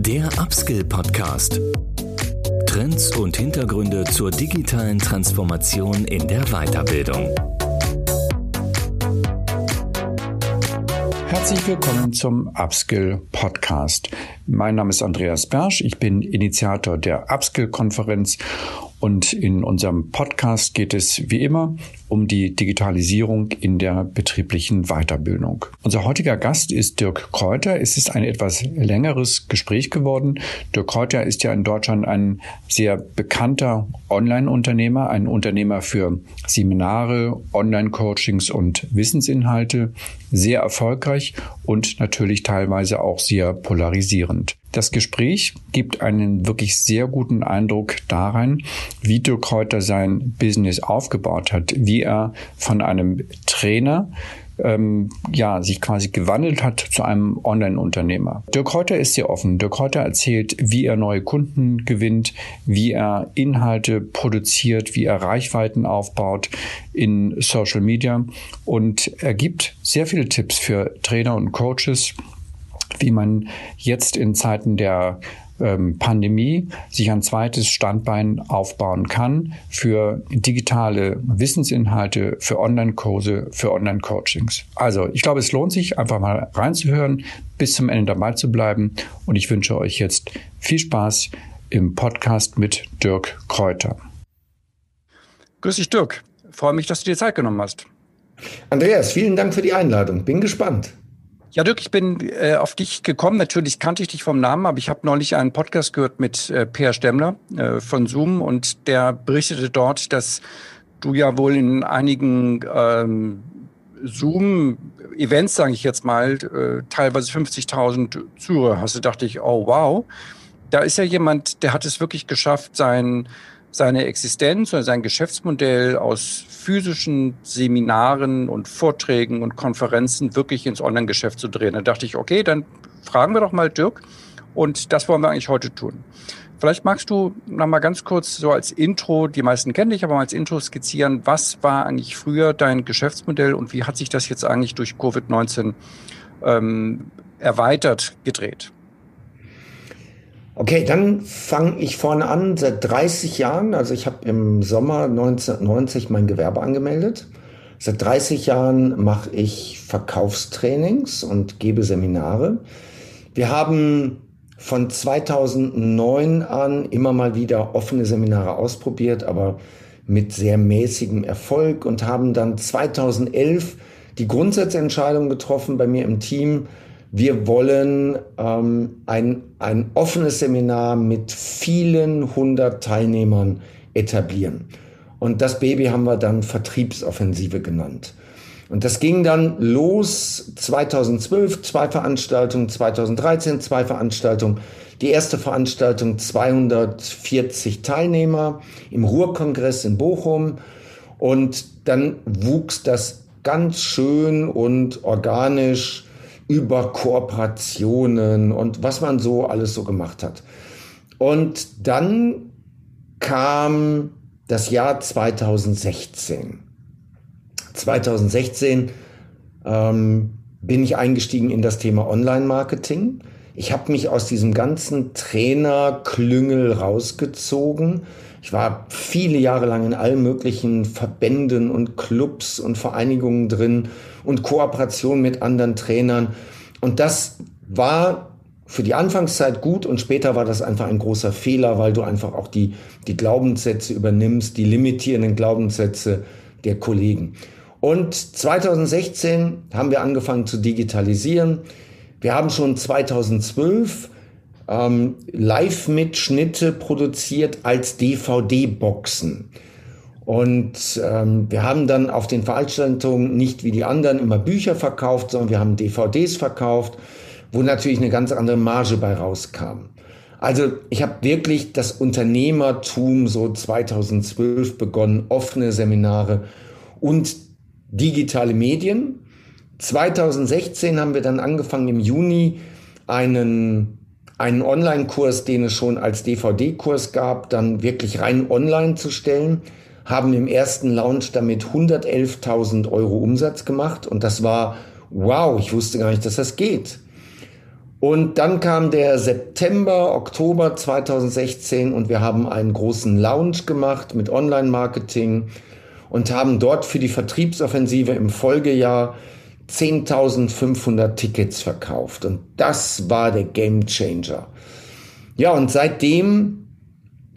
Der Upskill Podcast. Trends und Hintergründe zur digitalen Transformation in der Weiterbildung. Herzlich willkommen zum Upskill Podcast. Mein Name ist Andreas Bersch. Ich bin Initiator der Upskill Konferenz und in unserem Podcast geht es wie immer um die Digitalisierung in der betrieblichen Weiterbildung. Unser heutiger Gast ist Dirk Kräuter. Es ist ein etwas längeres Gespräch geworden. Dirk Kräuter ist ja in Deutschland ein sehr bekannter Online-Unternehmer, ein Unternehmer für Seminare, Online-Coachings und Wissensinhalte, sehr erfolgreich und natürlich teilweise auch sehr polarisierend. Das Gespräch gibt einen wirklich sehr guten Eindruck daran, wie Dirk Kräuter sein Business aufgebaut hat, wie er von einem Trainer ähm, ja, sich quasi gewandelt hat zu einem Online-Unternehmer. Dirk Kräuter ist sehr offen. Dirk Kräuter erzählt, wie er neue Kunden gewinnt, wie er Inhalte produziert, wie er Reichweiten aufbaut in Social Media und er gibt sehr viele Tipps für Trainer und Coaches, wie man jetzt in Zeiten der ähm, Pandemie sich ein zweites Standbein aufbauen kann für digitale Wissensinhalte, für Online-Kurse, für Online-Coachings. Also ich glaube, es lohnt sich einfach mal reinzuhören, bis zum Ende dabei zu bleiben und ich wünsche euch jetzt viel Spaß im Podcast mit Dirk Kräuter. Grüß dich, Dirk. Freue mich, dass du dir Zeit genommen hast. Andreas, vielen Dank für die Einladung. Bin gespannt. Ja, Dirk, ich bin äh, auf dich gekommen. Natürlich kannte ich dich vom Namen, aber ich habe neulich einen Podcast gehört mit äh, Peer Stemmler äh, von Zoom und der berichtete dort, dass du ja wohl in einigen ähm, Zoom-Events, sage ich jetzt mal, äh, teilweise 50.000 Zuhörer hast. Da dachte ich, oh wow, da ist ja jemand, der hat es wirklich geschafft, sein seine Existenz oder sein Geschäftsmodell aus physischen Seminaren und Vorträgen und Konferenzen wirklich ins Online-Geschäft zu drehen. Da dachte ich, okay, dann fragen wir doch mal Dirk und das wollen wir eigentlich heute tun. Vielleicht magst du noch mal ganz kurz so als Intro, die meisten kennen dich, aber mal als Intro skizzieren, was war eigentlich früher dein Geschäftsmodell und wie hat sich das jetzt eigentlich durch Covid-19 ähm, erweitert gedreht? Okay, dann fange ich vorne an. Seit 30 Jahren, also ich habe im Sommer 1990 mein Gewerbe angemeldet. Seit 30 Jahren mache ich Verkaufstrainings und gebe Seminare. Wir haben von 2009 an immer mal wieder offene Seminare ausprobiert, aber mit sehr mäßigem Erfolg und haben dann 2011 die Grundsatzentscheidung getroffen bei mir im Team, wir wollen ähm, ein, ein offenes Seminar mit vielen hundert Teilnehmern etablieren. Und das Baby haben wir dann Vertriebsoffensive genannt. Und das ging dann los 2012, zwei Veranstaltungen, 2013 zwei Veranstaltungen. Die erste Veranstaltung 240 Teilnehmer im Ruhrkongress in Bochum. Und dann wuchs das ganz schön und organisch über Kooperationen und was man so alles so gemacht hat. Und dann kam das Jahr 2016. 2016 ähm, bin ich eingestiegen in das Thema Online-Marketing. Ich habe mich aus diesem ganzen Trainerklüngel rausgezogen. Ich war viele Jahre lang in allen möglichen Verbänden und Clubs und Vereinigungen drin und Kooperation mit anderen Trainern. Und das war für die Anfangszeit gut und später war das einfach ein großer Fehler, weil du einfach auch die, die Glaubenssätze übernimmst, die limitierenden Glaubenssätze der Kollegen. Und 2016 haben wir angefangen zu digitalisieren. Wir haben schon 2012 ähm, Live-Mitschnitte produziert als DVD-Boxen. Und ähm, wir haben dann auf den Veranstaltungen nicht wie die anderen immer Bücher verkauft, sondern wir haben DVDs verkauft, wo natürlich eine ganz andere Marge bei rauskam. Also ich habe wirklich das Unternehmertum so 2012 begonnen, offene Seminare und digitale Medien. 2016 haben wir dann angefangen im Juni einen einen Online-Kurs, den es schon als DVD-Kurs gab, dann wirklich rein online zu stellen haben im ersten Launch damit 111.000 Euro Umsatz gemacht und das war wow, ich wusste gar nicht, dass das geht. Und dann kam der September, Oktober 2016 und wir haben einen großen Lounge gemacht mit Online-Marketing und haben dort für die Vertriebsoffensive im Folgejahr 10.500 Tickets verkauft. Und das war der Game Changer. Ja, und seitdem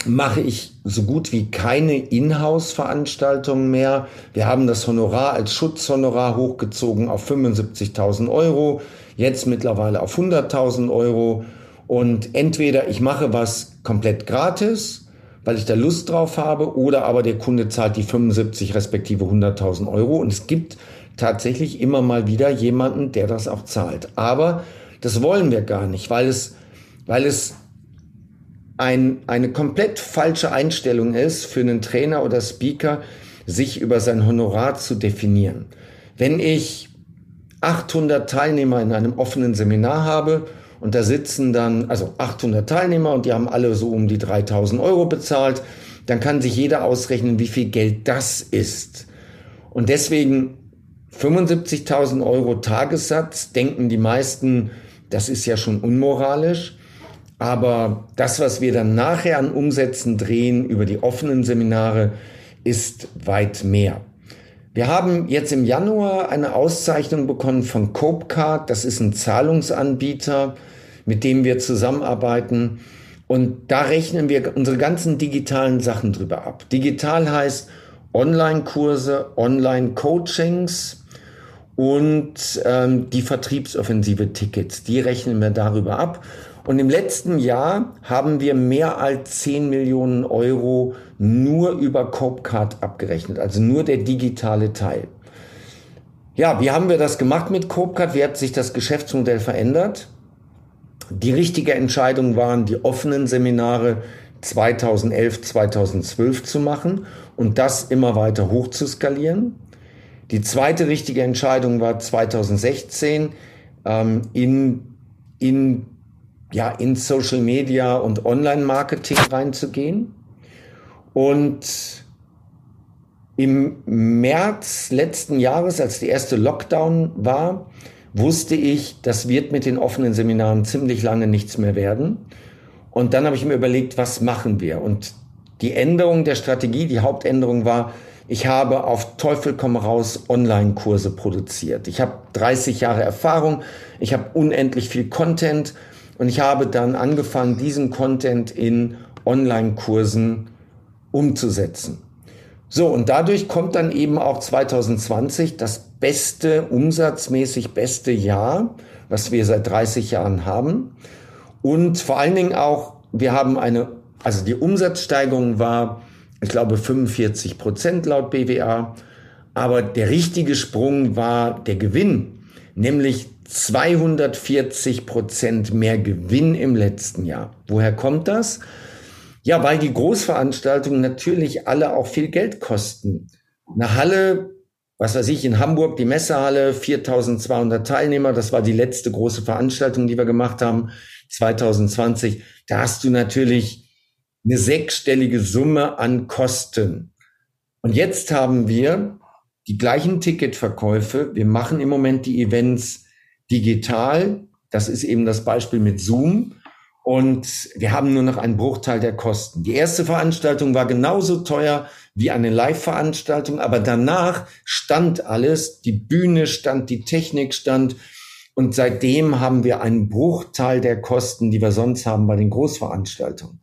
mache ich so gut wie keine Inhouse-Veranstaltungen mehr. Wir haben das Honorar als Schutzhonorar hochgezogen auf 75.000 Euro, jetzt mittlerweile auf 100.000 Euro. Und entweder ich mache was komplett gratis, weil ich da Lust drauf habe, oder aber der Kunde zahlt die 75 respektive 100.000 Euro. Und es gibt tatsächlich immer mal wieder jemanden, der das auch zahlt. Aber das wollen wir gar nicht, weil es, weil es ein, eine komplett falsche Einstellung ist für einen Trainer oder Speaker, sich über sein Honorar zu definieren. Wenn ich 800 Teilnehmer in einem offenen Seminar habe und da sitzen dann, also 800 Teilnehmer und die haben alle so um die 3000 Euro bezahlt, dann kann sich jeder ausrechnen, wie viel Geld das ist. Und deswegen 75.000 Euro Tagessatz denken die meisten, das ist ja schon unmoralisch. Aber das, was wir dann nachher an Umsätzen drehen über die offenen Seminare, ist weit mehr. Wir haben jetzt im Januar eine Auszeichnung bekommen von Copecard. Das ist ein Zahlungsanbieter, mit dem wir zusammenarbeiten. Und da rechnen wir unsere ganzen digitalen Sachen drüber ab. Digital heißt Online-Kurse, Online-Coachings und ähm, die Vertriebsoffensive Tickets. Die rechnen wir darüber ab. Und im letzten Jahr haben wir mehr als 10 Millionen Euro nur über Copecard abgerechnet, also nur der digitale Teil. Ja, wie haben wir das gemacht mit Copecard? Wie hat sich das Geschäftsmodell verändert? Die richtige Entscheidung waren, die offenen Seminare 2011, 2012 zu machen und das immer weiter hoch zu skalieren. Die zweite richtige Entscheidung war 2016 ähm, in, in ja, in Social Media und Online-Marketing reinzugehen. Und im März letzten Jahres, als der erste Lockdown war, wusste ich, das wird mit den offenen Seminaren ziemlich lange nichts mehr werden. Und dann habe ich mir überlegt, was machen wir? Und die Änderung der Strategie, die Hauptänderung war, ich habe auf Teufel komm raus Online-Kurse produziert. Ich habe 30 Jahre Erfahrung, ich habe unendlich viel Content und ich habe dann angefangen, diesen Content in Online-Kursen umzusetzen. So, und dadurch kommt dann eben auch 2020 das beste, umsatzmäßig beste Jahr, was wir seit 30 Jahren haben. Und vor allen Dingen auch, wir haben eine, also die Umsatzsteigerung war, ich glaube, 45 Prozent laut BWA. Aber der richtige Sprung war der Gewinn, nämlich 240 Prozent mehr Gewinn im letzten Jahr. Woher kommt das? Ja, weil die Großveranstaltungen natürlich alle auch viel Geld kosten. Eine Halle, was weiß ich, in Hamburg, die Messehalle, 4200 Teilnehmer, das war die letzte große Veranstaltung, die wir gemacht haben, 2020. Da hast du natürlich eine sechsstellige Summe an Kosten. Und jetzt haben wir die gleichen Ticketverkäufe. Wir machen im Moment die Events digital. Das ist eben das Beispiel mit Zoom. Und wir haben nur noch einen Bruchteil der Kosten. Die erste Veranstaltung war genauso teuer wie eine Live-Veranstaltung, aber danach stand alles, die Bühne stand, die Technik stand. Und seitdem haben wir einen Bruchteil der Kosten, die wir sonst haben bei den Großveranstaltungen.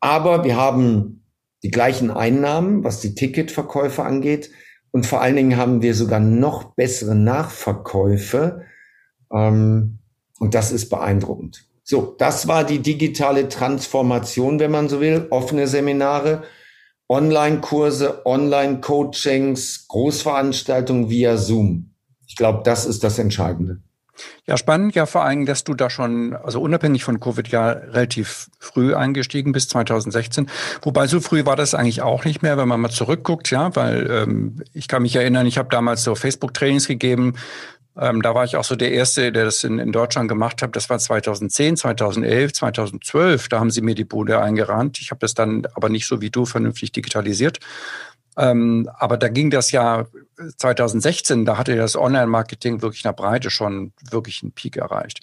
Aber wir haben die gleichen Einnahmen, was die Ticketverkäufe angeht. Und vor allen Dingen haben wir sogar noch bessere Nachverkäufe, ähm, und das ist beeindruckend. So, das war die digitale Transformation, wenn man so will. Offene Seminare, Online-Kurse, Online-Coachings, Großveranstaltungen via Zoom. Ich glaube, das ist das Entscheidende. Ja, spannend ja vor allem, dass du da schon, also unabhängig von Covid ja relativ früh eingestiegen bist, 2016. Wobei so früh war das eigentlich auch nicht mehr, wenn man mal zurückguckt, ja, weil ähm, ich kann mich erinnern, ich habe damals so Facebook-Trainings gegeben, ähm, da war ich auch so der Erste, der das in, in Deutschland gemacht hat. Das war 2010, 2011, 2012. Da haben sie mir die Bude eingerannt. Ich habe das dann aber nicht so wie du vernünftig digitalisiert. Ähm, aber da ging das ja 2016, da hatte das Online-Marketing wirklich der Breite schon wirklich einen Peak erreicht.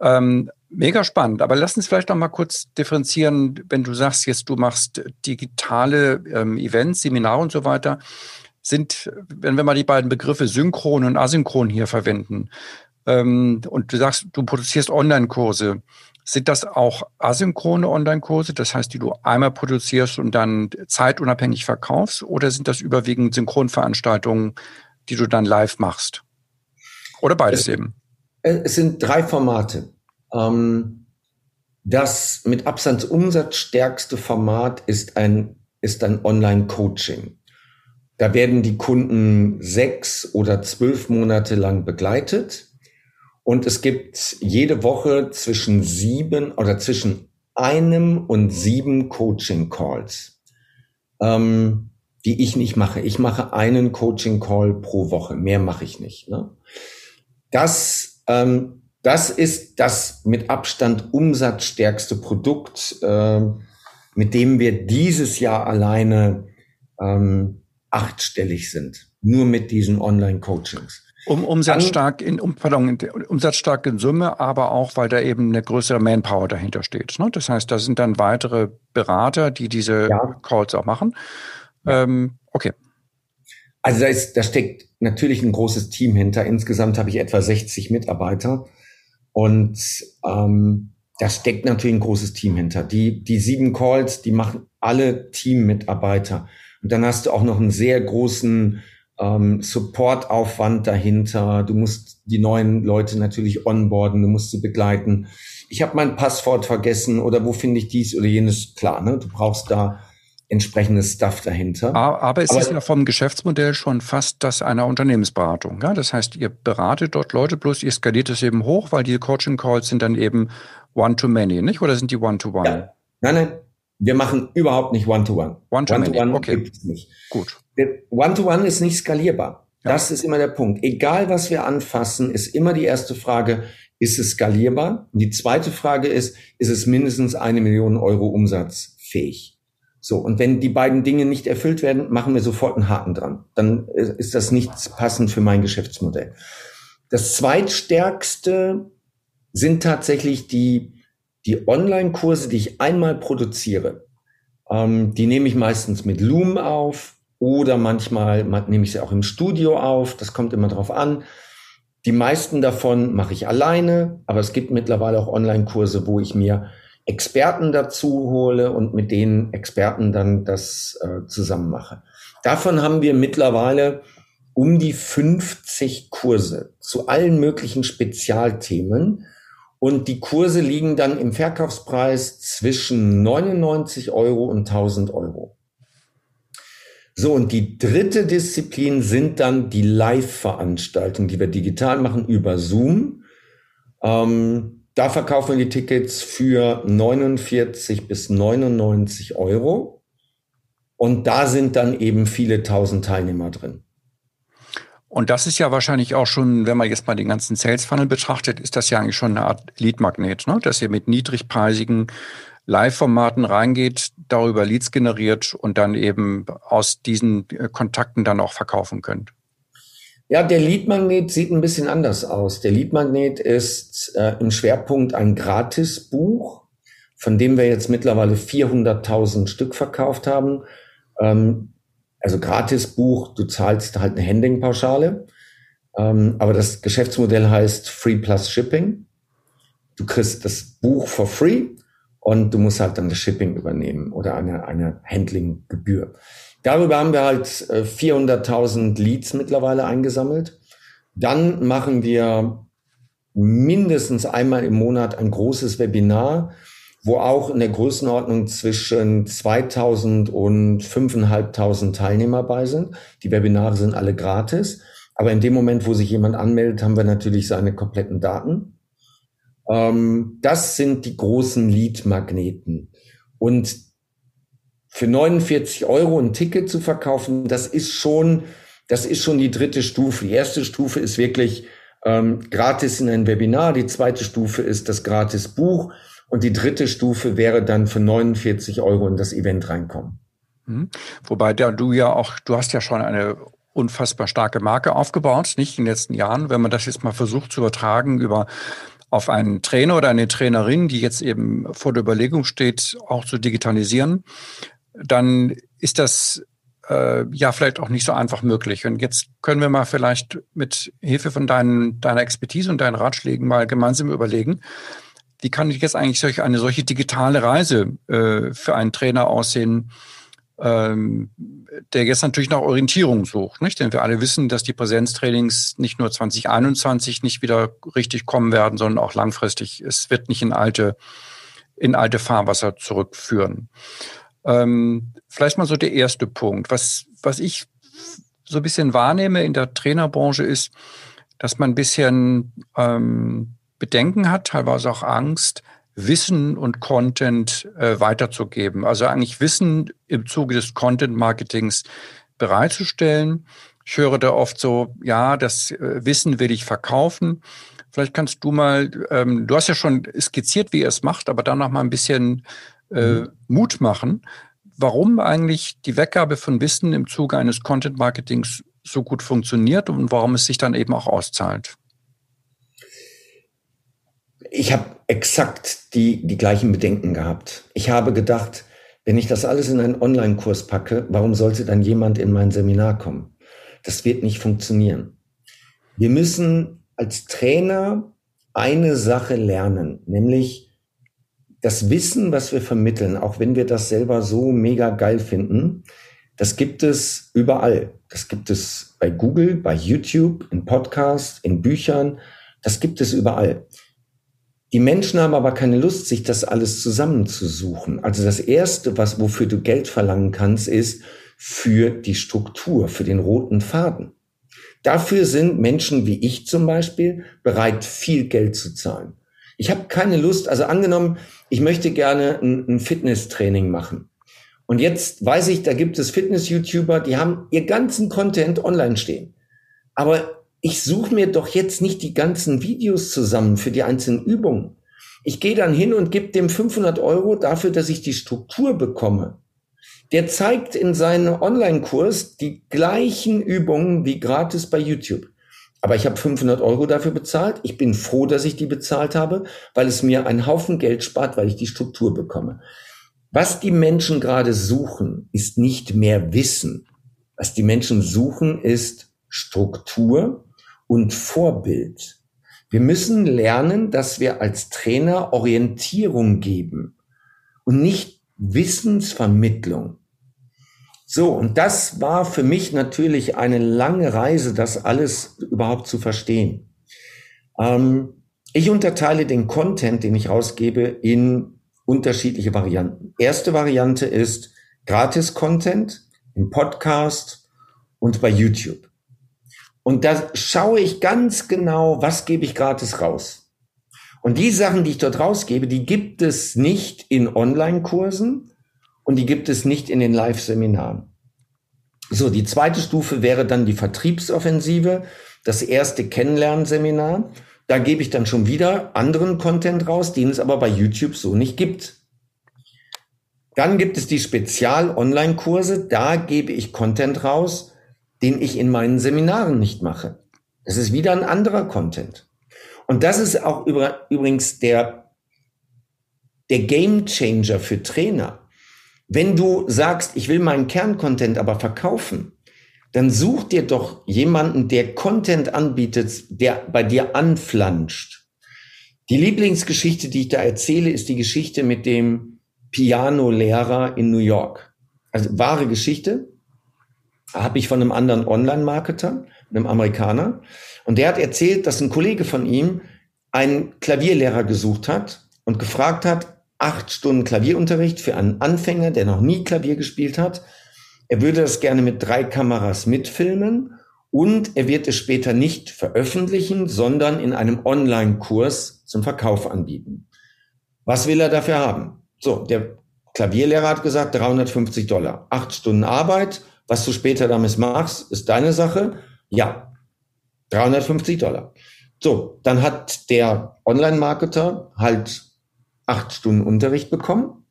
Ähm, mega spannend. Aber lass uns vielleicht noch mal kurz differenzieren, wenn du sagst, jetzt du machst digitale ähm, Events, Seminare und so weiter. Sind, wenn wir mal die beiden Begriffe synchron und asynchron hier verwenden, ähm, und du sagst, du produzierst Online-Kurse, sind das auch asynchrone Online-Kurse, das heißt, die du einmal produzierst und dann zeitunabhängig verkaufst, oder sind das überwiegend Synchronveranstaltungen, die du dann live machst? Oder beides es, eben? Es sind drei Formate. Ähm, das mit Abstand umsatzstärkste Format ist ein, ist ein Online-Coaching. Da werden die Kunden sechs oder zwölf Monate lang begleitet und es gibt jede Woche zwischen sieben oder zwischen einem und sieben Coaching Calls, ähm, die ich nicht mache. Ich mache einen Coaching Call pro Woche. Mehr mache ich nicht. Ne? Das, ähm, das ist das mit Abstand umsatzstärkste Produkt, äh, mit dem wir dieses Jahr alleine ähm, achtstellig sind. Nur mit diesen Online-Coachings. Um, umsatzstark in, um, pardon, umsatzstark in Summe, aber auch, weil da eben eine größere Manpower dahinter steht. Ne? Das heißt, da sind dann weitere Berater, die diese ja. Calls auch machen. Ja. Ähm, okay. Also da, ist, da steckt natürlich ein großes Team hinter. Insgesamt habe ich etwa 60 Mitarbeiter und ähm, da steckt natürlich ein großes Team hinter. Die, die sieben Calls, die machen alle Teammitarbeiter. Und dann hast du auch noch einen sehr großen ähm, Supportaufwand dahinter. Du musst die neuen Leute natürlich onboarden, du musst sie begleiten. Ich habe mein Passwort vergessen oder wo finde ich dies oder jenes? Klar, ne? Du brauchst da entsprechendes Stuff dahinter. Aber, es aber, ist ja vom Geschäftsmodell schon fast das einer Unternehmensberatung. Ja? Das heißt, ihr beratet dort Leute, bloß ihr skaliert es eben hoch, weil die Coaching-Calls sind dann eben One-to-Many, nicht? Oder sind die One-to-One? Ja. Nein, nein, wir machen überhaupt nicht One-to-One. One-to-One One okay. gibt es nicht. Gut. One-to-One -one ist nicht skalierbar. Ja. Das ist immer der Punkt. Egal, was wir anfassen, ist immer die erste Frage, ist es skalierbar? Und die zweite Frage ist, ist es mindestens eine Million Euro Umsatz fähig? So, und wenn die beiden Dinge nicht erfüllt werden, machen wir sofort einen Haken dran. Dann ist das nicht passend für mein Geschäftsmodell. Das zweitstärkste sind tatsächlich die die Online-Kurse, die ich einmal produziere, ähm, die nehme ich meistens mit Loom auf oder manchmal nehme ich sie auch im Studio auf. Das kommt immer drauf an. Die meisten davon mache ich alleine, aber es gibt mittlerweile auch Online-Kurse, wo ich mir Experten dazu hole und mit den Experten dann das äh, zusammen mache. Davon haben wir mittlerweile um die 50 Kurse zu allen möglichen Spezialthemen. Und die Kurse liegen dann im Verkaufspreis zwischen 99 Euro und 1000 Euro. So, und die dritte Disziplin sind dann die Live-Veranstaltungen, die wir digital machen über Zoom. Ähm, da verkaufen wir die Tickets für 49 bis 99 Euro. Und da sind dann eben viele tausend Teilnehmer drin. Und das ist ja wahrscheinlich auch schon, wenn man jetzt mal den ganzen Sales Funnel betrachtet, ist das ja eigentlich schon eine Art Lead-Magnet, ne? dass ihr mit niedrigpreisigen Live-Formaten reingeht, darüber Leads generiert und dann eben aus diesen äh, Kontakten dann auch verkaufen könnt. Ja, der Lead-Magnet sieht ein bisschen anders aus. Der Lead-Magnet ist äh, im Schwerpunkt ein Gratisbuch, von dem wir jetzt mittlerweile 400.000 Stück verkauft haben. Ähm, also Gratisbuch, du zahlst halt eine Handlingpauschale, ähm, aber das Geschäftsmodell heißt Free Plus Shipping. Du kriegst das Buch for free und du musst halt dann das Shipping übernehmen oder eine, eine Handlinggebühr. Darüber haben wir halt 400.000 äh, Leads mittlerweile eingesammelt. Dann machen wir mindestens einmal im Monat ein großes Webinar, wo auch in der Größenordnung zwischen 2000 und 5.500 Teilnehmer bei sind. Die Webinare sind alle gratis. Aber in dem Moment, wo sich jemand anmeldet, haben wir natürlich seine kompletten Daten. Ähm, das sind die großen Lead-Magneten. Und für 49 Euro ein Ticket zu verkaufen, das ist schon, das ist schon die dritte Stufe. Die erste Stufe ist wirklich ähm, gratis in ein Webinar. Die zweite Stufe ist das gratis Buch. Und die dritte Stufe wäre dann für 49 Euro in das Event reinkommen. Mhm. Wobei da du ja auch, du hast ja schon eine unfassbar starke Marke aufgebaut, nicht in den letzten Jahren. Wenn man das jetzt mal versucht zu übertragen über auf einen Trainer oder eine Trainerin, die jetzt eben vor der Überlegung steht, auch zu digitalisieren, dann ist das äh, ja vielleicht auch nicht so einfach möglich. Und jetzt können wir mal vielleicht mit Hilfe von deinen, deiner Expertise und deinen Ratschlägen mal gemeinsam überlegen, wie kann jetzt eigentlich solch, eine solche digitale Reise äh, für einen Trainer aussehen, ähm, der jetzt natürlich nach Orientierung sucht. Nicht? Denn wir alle wissen, dass die Präsenztrainings nicht nur 2021 nicht wieder richtig kommen werden, sondern auch langfristig. Es wird nicht in alte, in alte Fahrwasser zurückführen. Ähm, vielleicht mal so der erste Punkt. Was, was ich so ein bisschen wahrnehme in der Trainerbranche ist, dass man ein bisschen ähm, Bedenken hat, teilweise auch Angst, Wissen und Content äh, weiterzugeben. Also eigentlich Wissen im Zuge des Content-Marketings bereitzustellen. Ich höre da oft so, ja, das äh, Wissen will ich verkaufen. Vielleicht kannst du mal, ähm, du hast ja schon skizziert, wie ihr es macht, aber dann noch mal ein bisschen äh, mhm. Mut machen, warum eigentlich die Weggabe von Wissen im Zuge eines Content-Marketings so gut funktioniert und warum es sich dann eben auch auszahlt. Ich habe exakt die, die gleichen Bedenken gehabt. Ich habe gedacht, wenn ich das alles in einen Online-Kurs packe, warum sollte dann jemand in mein Seminar kommen? Das wird nicht funktionieren. Wir müssen als Trainer eine Sache lernen, nämlich das Wissen, was wir vermitteln, auch wenn wir das selber so mega geil finden, das gibt es überall. Das gibt es bei Google, bei YouTube, in Podcasts, in Büchern. Das gibt es überall. Die Menschen haben aber keine Lust, sich das alles zusammenzusuchen. Also das erste, was, wofür du Geld verlangen kannst, ist für die Struktur, für den roten Faden. Dafür sind Menschen wie ich zum Beispiel bereit, viel Geld zu zahlen. Ich habe keine Lust, also angenommen, ich möchte gerne ein, ein Fitnesstraining machen. Und jetzt weiß ich, da gibt es Fitness-YouTuber, die haben ihr ganzen Content online stehen. Aber ich suche mir doch jetzt nicht die ganzen Videos zusammen für die einzelnen Übungen. Ich gehe dann hin und gebe dem 500 Euro dafür, dass ich die Struktur bekomme. Der zeigt in seinem Online-Kurs die gleichen Übungen wie gratis bei YouTube. Aber ich habe 500 Euro dafür bezahlt. Ich bin froh, dass ich die bezahlt habe, weil es mir einen Haufen Geld spart, weil ich die Struktur bekomme. Was die Menschen gerade suchen, ist nicht mehr Wissen. Was die Menschen suchen, ist Struktur und Vorbild. Wir müssen lernen, dass wir als Trainer Orientierung geben und nicht Wissensvermittlung. So, und das war für mich natürlich eine lange Reise, das alles überhaupt zu verstehen. Ähm, ich unterteile den Content, den ich rausgebe, in unterschiedliche Varianten. Erste Variante ist Gratis-Content im Podcast und bei YouTube. Und da schaue ich ganz genau, was gebe ich gratis raus. Und die Sachen, die ich dort rausgebe, die gibt es nicht in Online-Kursen und die gibt es nicht in den Live-Seminaren. So, die zweite Stufe wäre dann die Vertriebsoffensive, das erste Kennenlernseminar. Da gebe ich dann schon wieder anderen Content raus, den es aber bei YouTube so nicht gibt. Dann gibt es die Spezial-Online-Kurse, da gebe ich Content raus, den ich in meinen Seminaren nicht mache. Das ist wieder ein anderer Content. Und das ist auch übrigens der, der Game Changer für Trainer. Wenn du sagst, ich will meinen Kerncontent aber verkaufen, dann such dir doch jemanden, der Content anbietet, der bei dir anflanscht. Die Lieblingsgeschichte, die ich da erzähle, ist die Geschichte mit dem Piano-Lehrer in New York. Also wahre Geschichte habe ich von einem anderen Online-Marketer, einem Amerikaner. Und der hat erzählt, dass ein Kollege von ihm einen Klavierlehrer gesucht hat und gefragt hat, acht Stunden Klavierunterricht für einen Anfänger, der noch nie Klavier gespielt hat. Er würde das gerne mit drei Kameras mitfilmen und er wird es später nicht veröffentlichen, sondern in einem Online-Kurs zum Verkauf anbieten. Was will er dafür haben? So, der Klavierlehrer hat gesagt 350 Dollar. Acht Stunden Arbeit, was du später damit machst, ist deine Sache. Ja, 350 Dollar. So, dann hat der Online-Marketer halt acht Stunden Unterricht bekommen.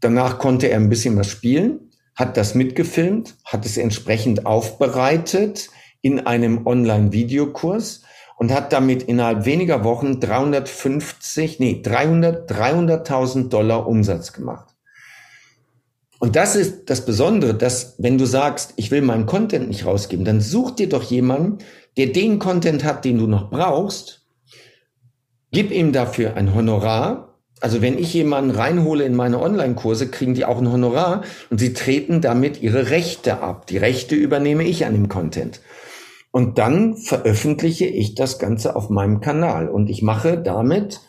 Danach konnte er ein bisschen was spielen, hat das mitgefilmt, hat es entsprechend aufbereitet in einem Online-Videokurs. und hat damit innerhalb weniger Wochen 350, nee, 300, 300.000 Dollar Umsatz gemacht. Und das ist das Besondere, dass wenn du sagst, ich will meinen Content nicht rausgeben, dann such dir doch jemanden, der den Content hat, den du noch brauchst. Gib ihm dafür ein Honorar. Also wenn ich jemanden reinhole in meine Online-Kurse, kriegen die auch ein Honorar und sie treten damit ihre Rechte ab. Die Rechte übernehme ich an dem Content. Und dann veröffentliche ich das Ganze auf meinem Kanal und ich mache damit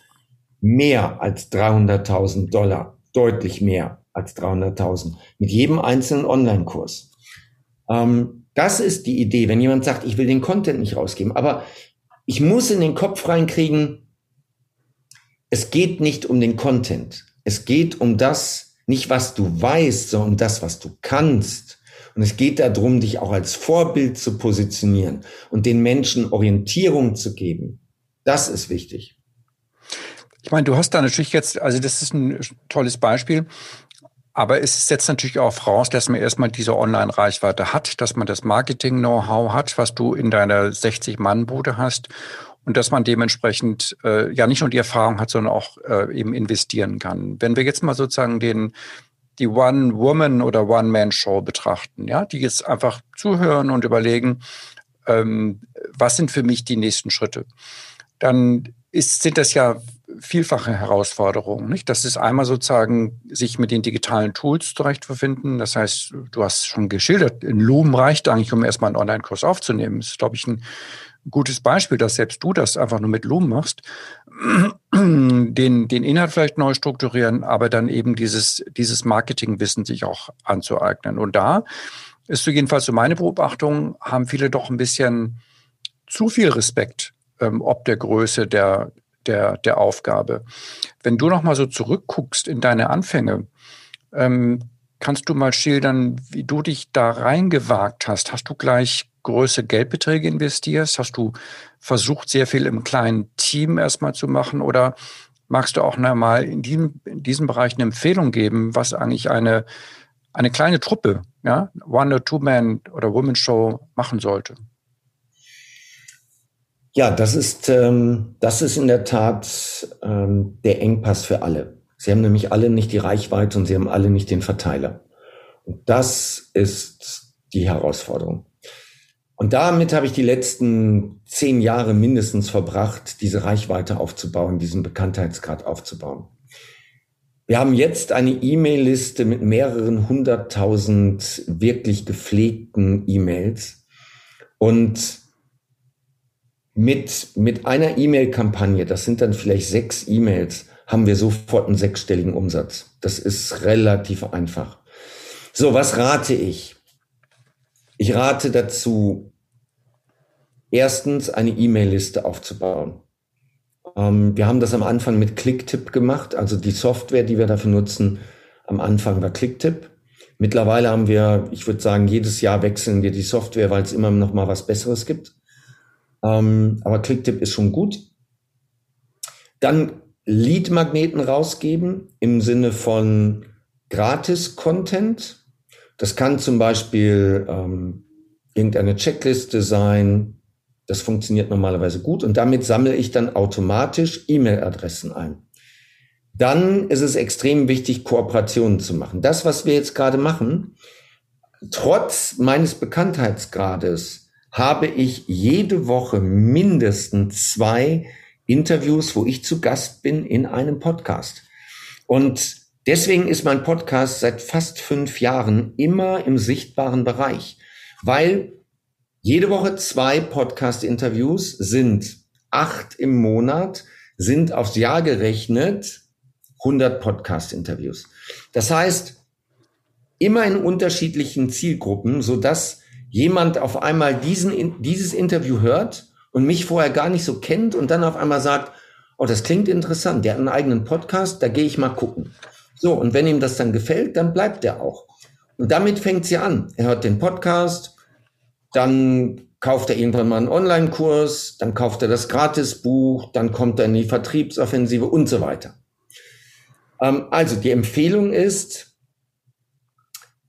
mehr als 300.000 Dollar, deutlich mehr als 300.000 mit jedem einzelnen Online-Kurs. Ähm, das ist die Idee, wenn jemand sagt, ich will den Content nicht rausgeben, aber ich muss in den Kopf reinkriegen, es geht nicht um den Content. Es geht um das, nicht was du weißt, sondern um das, was du kannst. Und es geht darum, dich auch als Vorbild zu positionieren und den Menschen Orientierung zu geben. Das ist wichtig. Ich meine, du hast da natürlich jetzt, also das ist ein tolles Beispiel. Aber es setzt natürlich auch voraus, dass man erstmal diese Online-Reichweite hat, dass man das Marketing-Know-how hat, was du in deiner 60-Mann-Bude hast und dass man dementsprechend äh, ja nicht nur die Erfahrung hat, sondern auch äh, eben investieren kann. Wenn wir jetzt mal sozusagen den die One-Woman- oder One-Man-Show betrachten, ja, die jetzt einfach zuhören und überlegen, ähm, was sind für mich die nächsten Schritte, dann ist, sind das ja vielfache Herausforderungen. Nicht? Das ist einmal sozusagen, sich mit den digitalen Tools zurechtzufinden. Das heißt, du hast schon geschildert, in Loom reicht eigentlich, um erstmal einen Online-Kurs aufzunehmen. Das ist, glaube ich, ein gutes Beispiel, dass selbst du das einfach nur mit Loom machst. Den, den Inhalt vielleicht neu strukturieren, aber dann eben dieses, dieses Marketingwissen sich auch anzueignen. Und da ist jedenfalls so meine Beobachtung, haben viele doch ein bisschen zu viel Respekt ähm, ob der Größe der, der, der Aufgabe. Wenn du noch mal so zurückguckst in deine Anfänge, ähm, kannst du mal schildern, wie du dich da reingewagt hast? Hast du gleich große Geldbeträge investiert? Hast du versucht, sehr viel im kleinen Team erstmal zu machen? Oder magst du auch mal in diesem, in diesem Bereich eine Empfehlung geben, was eigentlich eine, eine kleine Truppe, ja, One- or Two-Man- oder Woman-Show machen sollte? Ja, das ist, ähm, das ist in der Tat ähm, der Engpass für alle. Sie haben nämlich alle nicht die Reichweite und sie haben alle nicht den Verteiler. Und das ist die Herausforderung. Und damit habe ich die letzten zehn Jahre mindestens verbracht, diese Reichweite aufzubauen, diesen Bekanntheitsgrad aufzubauen. Wir haben jetzt eine E-Mail-Liste mit mehreren hunderttausend wirklich gepflegten E-Mails. Und mit, mit einer E-Mail-Kampagne, das sind dann vielleicht sechs E-Mails, haben wir sofort einen sechsstelligen Umsatz. Das ist relativ einfach. So, was rate ich? Ich rate dazu, erstens eine E-Mail-Liste aufzubauen. Ähm, wir haben das am Anfang mit Clicktip gemacht, also die Software, die wir dafür nutzen, am Anfang war Clicktip. Mittlerweile haben wir, ich würde sagen, jedes Jahr wechseln wir die Software, weil es immer noch mal was Besseres gibt. Ähm, aber Clicktip ist schon gut. Dann Lead-Magneten rausgeben im Sinne von Gratis-Content. Das kann zum Beispiel ähm, irgendeine Checkliste sein. Das funktioniert normalerweise gut und damit sammle ich dann automatisch E-Mail-Adressen ein. Dann ist es extrem wichtig, Kooperationen zu machen. Das, was wir jetzt gerade machen, trotz meines Bekanntheitsgrades habe ich jede Woche mindestens zwei Interviews, wo ich zu Gast bin in einem Podcast. Und deswegen ist mein Podcast seit fast fünf Jahren immer im sichtbaren Bereich, weil jede Woche zwei Podcast-Interviews sind acht im Monat, sind aufs Jahr gerechnet 100 Podcast-Interviews. Das heißt, immer in unterschiedlichen Zielgruppen, so dass jemand auf einmal diesen, dieses Interview hört und mich vorher gar nicht so kennt und dann auf einmal sagt, oh, das klingt interessant, der hat einen eigenen Podcast, da gehe ich mal gucken. So, und wenn ihm das dann gefällt, dann bleibt er auch. Und damit fängt sie an. Er hört den Podcast, dann kauft er irgendwann mal einen Online-Kurs, dann kauft er das Gratisbuch, dann kommt er in die Vertriebsoffensive und so weiter. Ähm, also die Empfehlung ist,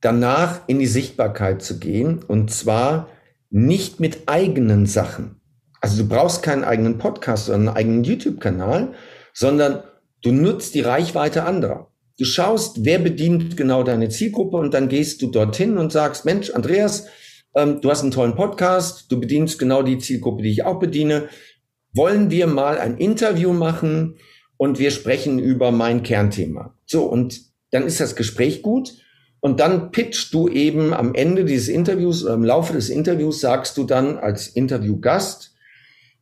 danach in die Sichtbarkeit zu gehen und zwar nicht mit eigenen Sachen. Also du brauchst keinen eigenen Podcast oder einen eigenen YouTube-Kanal, sondern du nutzt die Reichweite anderer. Du schaust, wer bedient genau deine Zielgruppe und dann gehst du dorthin und sagst, Mensch, Andreas, ähm, du hast einen tollen Podcast, du bedienst genau die Zielgruppe, die ich auch bediene. Wollen wir mal ein Interview machen und wir sprechen über mein Kernthema. So, und dann ist das Gespräch gut. Und dann pitchst du eben am Ende dieses Interviews oder im Laufe des Interviews sagst du dann als Interviewgast,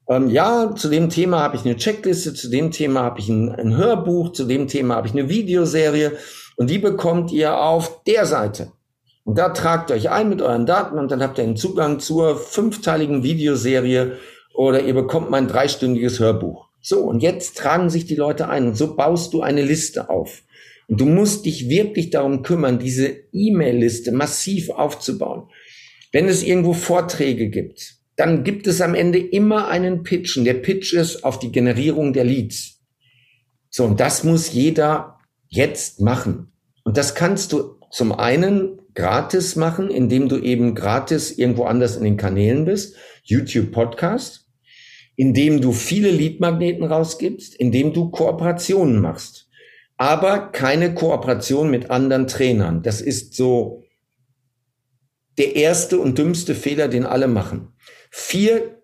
ähm, ja, zu dem Thema habe ich eine Checkliste, zu dem Thema habe ich ein, ein Hörbuch, zu dem Thema habe ich eine Videoserie und die bekommt ihr auf der Seite. Und da tragt ihr euch ein mit euren Daten und dann habt ihr einen Zugang zur fünfteiligen Videoserie oder ihr bekommt mein dreistündiges Hörbuch. So, und jetzt tragen sich die Leute ein und so baust du eine Liste auf. Und du musst dich wirklich darum kümmern, diese E-Mail-Liste massiv aufzubauen. Wenn es irgendwo Vorträge gibt, dann gibt es am Ende immer einen Pitchen. Der Pitch ist auf die Generierung der Leads. So, und das muss jeder jetzt machen. Und das kannst du zum einen gratis machen, indem du eben gratis irgendwo anders in den Kanälen bist, YouTube Podcast, indem du viele Leadmagneten rausgibst, indem du Kooperationen machst. Aber keine Kooperation mit anderen Trainern. Das ist so der erste und dümmste Fehler, den alle machen. Vier,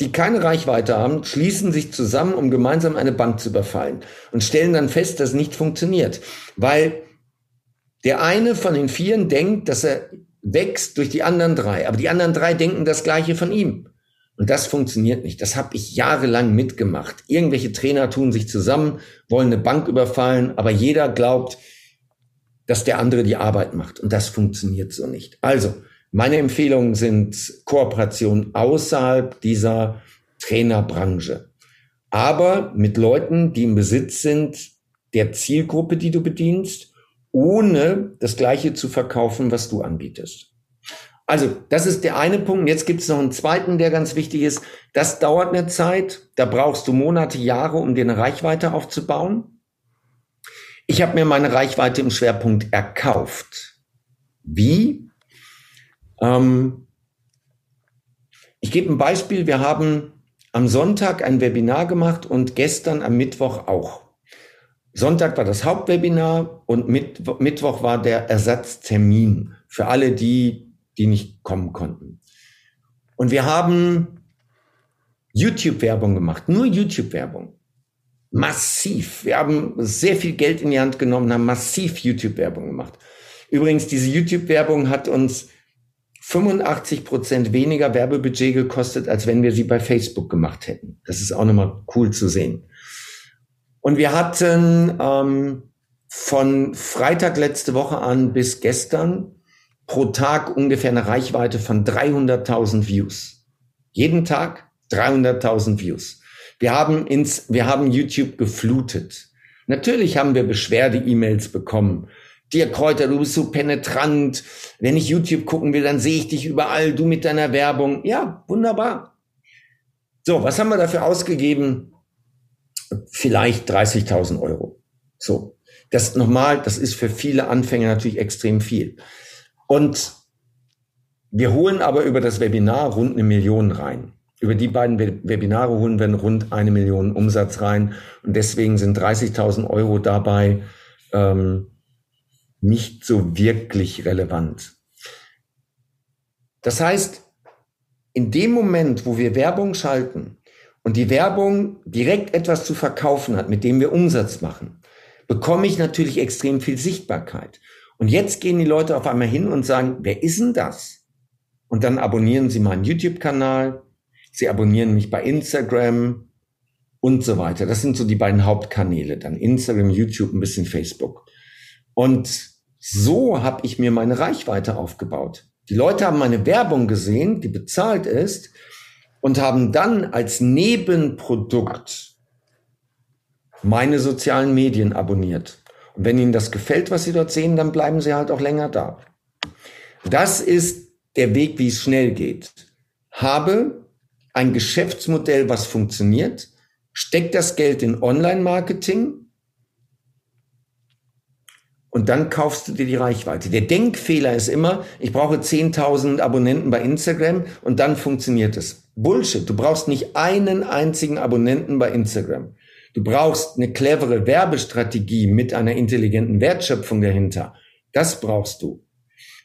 die keine Reichweite haben, schließen sich zusammen, um gemeinsam eine Bank zu überfallen und stellen dann fest, dass nicht funktioniert, weil der eine von den Vieren denkt, dass er wächst durch die anderen drei, aber die anderen drei denken das Gleiche von ihm. Und das funktioniert nicht. Das habe ich jahrelang mitgemacht. Irgendwelche Trainer tun sich zusammen, wollen eine Bank überfallen, aber jeder glaubt, dass der andere die Arbeit macht. Und das funktioniert so nicht. Also, meine Empfehlungen sind Kooperation außerhalb dieser Trainerbranche. Aber mit Leuten, die im Besitz sind der Zielgruppe, die du bedienst, ohne das Gleiche zu verkaufen, was du anbietest. Also, das ist der eine Punkt. Jetzt gibt es noch einen zweiten, der ganz wichtig ist. Das dauert eine Zeit. Da brauchst du Monate, Jahre, um dir eine Reichweite aufzubauen. Ich habe mir meine Reichweite im Schwerpunkt erkauft. Wie? Ähm, ich gebe ein Beispiel. Wir haben am Sonntag ein Webinar gemacht und gestern am Mittwoch auch. Sonntag war das Hauptwebinar und Mittwoch war der Ersatztermin für alle die, die nicht kommen konnten. Und wir haben YouTube-Werbung gemacht, nur YouTube-Werbung. Massiv. Wir haben sehr viel Geld in die Hand genommen, haben massiv YouTube-Werbung gemacht. Übrigens, diese YouTube-Werbung hat uns 85 Prozent weniger Werbebudget gekostet, als wenn wir sie bei Facebook gemacht hätten. Das ist auch nochmal cool zu sehen. Und wir hatten ähm, von Freitag letzte Woche an bis gestern pro Tag ungefähr eine Reichweite von 300.000 Views. Jeden Tag 300.000 Views. Wir haben ins, wir haben YouTube geflutet. Natürlich haben wir Beschwerde-E-Mails bekommen. Dir Kräuter, du bist so penetrant. Wenn ich YouTube gucken will, dann sehe ich dich überall, du mit deiner Werbung. Ja, wunderbar. So, was haben wir dafür ausgegeben? Vielleicht 30.000 Euro. So. Das nochmal, das ist für viele Anfänger natürlich extrem viel. Und wir holen aber über das Webinar rund eine Million rein. Über die beiden Webinare holen wir rund eine Million Umsatz rein. Und deswegen sind 30.000 Euro dabei ähm, nicht so wirklich relevant. Das heißt, in dem Moment, wo wir Werbung schalten und die Werbung direkt etwas zu verkaufen hat, mit dem wir Umsatz machen, bekomme ich natürlich extrem viel Sichtbarkeit. Und jetzt gehen die Leute auf einmal hin und sagen, wer ist denn das? Und dann abonnieren sie meinen YouTube-Kanal, sie abonnieren mich bei Instagram und so weiter. Das sind so die beiden Hauptkanäle, dann Instagram, YouTube, ein bisschen Facebook. Und so habe ich mir meine Reichweite aufgebaut. Die Leute haben meine Werbung gesehen, die bezahlt ist, und haben dann als Nebenprodukt meine sozialen Medien abonniert. Wenn Ihnen das gefällt, was Sie dort sehen, dann bleiben Sie halt auch länger da. Das ist der Weg, wie es schnell geht. Habe ein Geschäftsmodell, was funktioniert, steck das Geld in Online-Marketing und dann kaufst du dir die Reichweite. Der Denkfehler ist immer, ich brauche 10.000 Abonnenten bei Instagram und dann funktioniert es. Bullshit. Du brauchst nicht einen einzigen Abonnenten bei Instagram. Du brauchst eine clevere Werbestrategie mit einer intelligenten Wertschöpfung dahinter. Das brauchst du.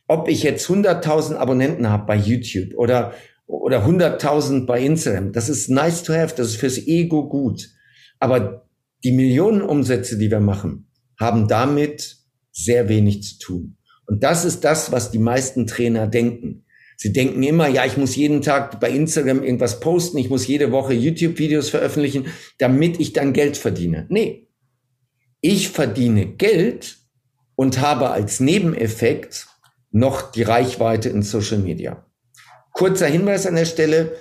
Ob ich jetzt 100.000 Abonnenten habe bei YouTube oder, oder 100.000 bei Instagram, das ist nice to have, das ist fürs Ego gut. Aber die Millionen Umsätze, die wir machen, haben damit sehr wenig zu tun. Und das ist das, was die meisten Trainer denken. Sie denken immer, ja, ich muss jeden Tag bei Instagram irgendwas posten, ich muss jede Woche YouTube-Videos veröffentlichen, damit ich dann Geld verdiene. Nee. Ich verdiene Geld und habe als Nebeneffekt noch die Reichweite in Social Media. Kurzer Hinweis an der Stelle.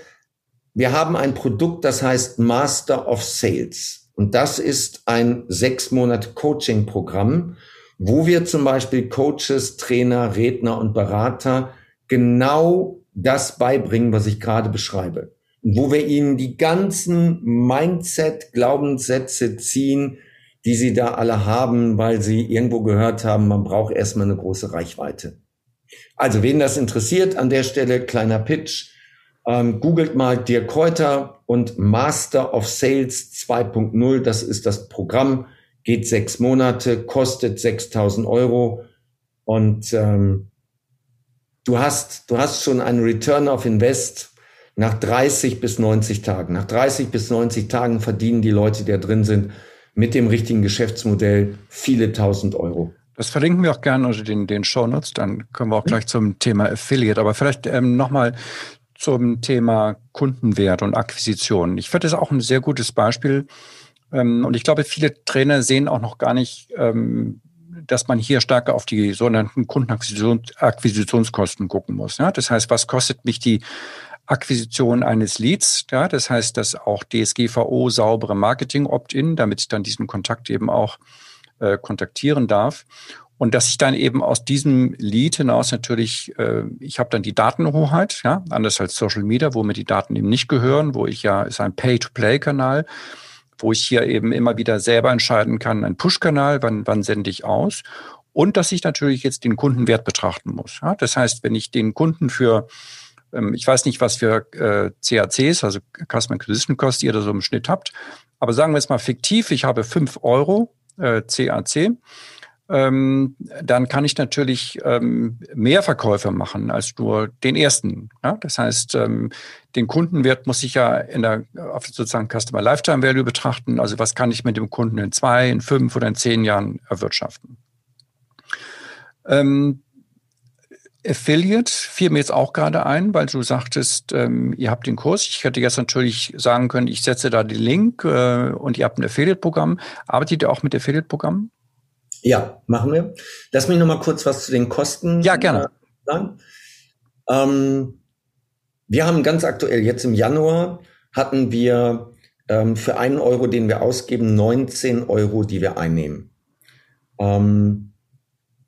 Wir haben ein Produkt, das heißt Master of Sales. Und das ist ein sechs Monate Coaching-Programm, wo wir zum Beispiel Coaches, Trainer, Redner und Berater genau das beibringen, was ich gerade beschreibe. Wo wir ihnen die ganzen Mindset-Glaubenssätze ziehen, die sie da alle haben, weil sie irgendwo gehört haben, man braucht erstmal eine große Reichweite. Also, wen das interessiert, an der Stelle kleiner Pitch. Ähm, googelt mal Dirk Kräuter und Master of Sales 2.0. Das ist das Programm. Geht sechs Monate, kostet 6000 Euro. Und ähm, du hast, du hast schon einen Return of Invest nach 30 bis 90 Tagen. Nach 30 bis 90 Tagen verdienen die Leute, die da drin sind, mit dem richtigen Geschäftsmodell viele tausend Euro. Das verlinken wir auch gerne unter den, den Shownotes, dann kommen wir auch gleich zum Thema Affiliate. Aber vielleicht ähm, nochmal zum Thema Kundenwert und Akquisition. Ich finde das auch ein sehr gutes Beispiel. Ähm, und ich glaube, viele Trainer sehen auch noch gar nicht, ähm, dass man hier stärker auf die sogenannten Kundenakquisitionskosten gucken muss. Ja? Das heißt, was kostet mich die Akquisition eines Leads. Ja, das heißt, dass auch DSGVO saubere Marketing Opt-in, damit ich dann diesen Kontakt eben auch äh, kontaktieren darf. Und dass ich dann eben aus diesem Lead hinaus natürlich, äh, ich habe dann die Datenhoheit, ja, anders als Social Media, wo mir die Daten eben nicht gehören, wo ich ja, ist ein Pay-to-Play-Kanal, wo ich hier eben immer wieder selber entscheiden kann, ein Push-Kanal, wann, wann sende ich aus. Und dass ich natürlich jetzt den Kundenwert betrachten muss. Ja, das heißt, wenn ich den Kunden für ähm, ich weiß nicht, was für äh, CACs, also Customer Acquisition Cost, ihr da so im Schnitt habt. Aber sagen wir jetzt mal fiktiv, ich habe fünf Euro äh, CAC. Ähm, dann kann ich natürlich ähm, mehr Verkäufe machen als nur den ersten. Ja? Das heißt, ähm, den Kundenwert muss ich ja in der auf sozusagen Customer Lifetime Value betrachten. Also was kann ich mit dem Kunden in zwei, in fünf oder in zehn Jahren erwirtschaften? Ähm, Affiliate fiel mir jetzt auch gerade ein, weil du sagtest, ähm, ihr habt den Kurs. Ich hätte jetzt natürlich sagen können, ich setze da den Link äh, und ihr habt ein Affiliate-Programm. Arbeitet ihr auch mit Affiliate-Programmen? Ja, machen wir. Lass mich noch mal kurz was zu den Kosten ja, gerne. sagen. Ähm, wir haben ganz aktuell, jetzt im Januar, hatten wir ähm, für einen Euro, den wir ausgeben, 19 Euro, die wir einnehmen. Ähm,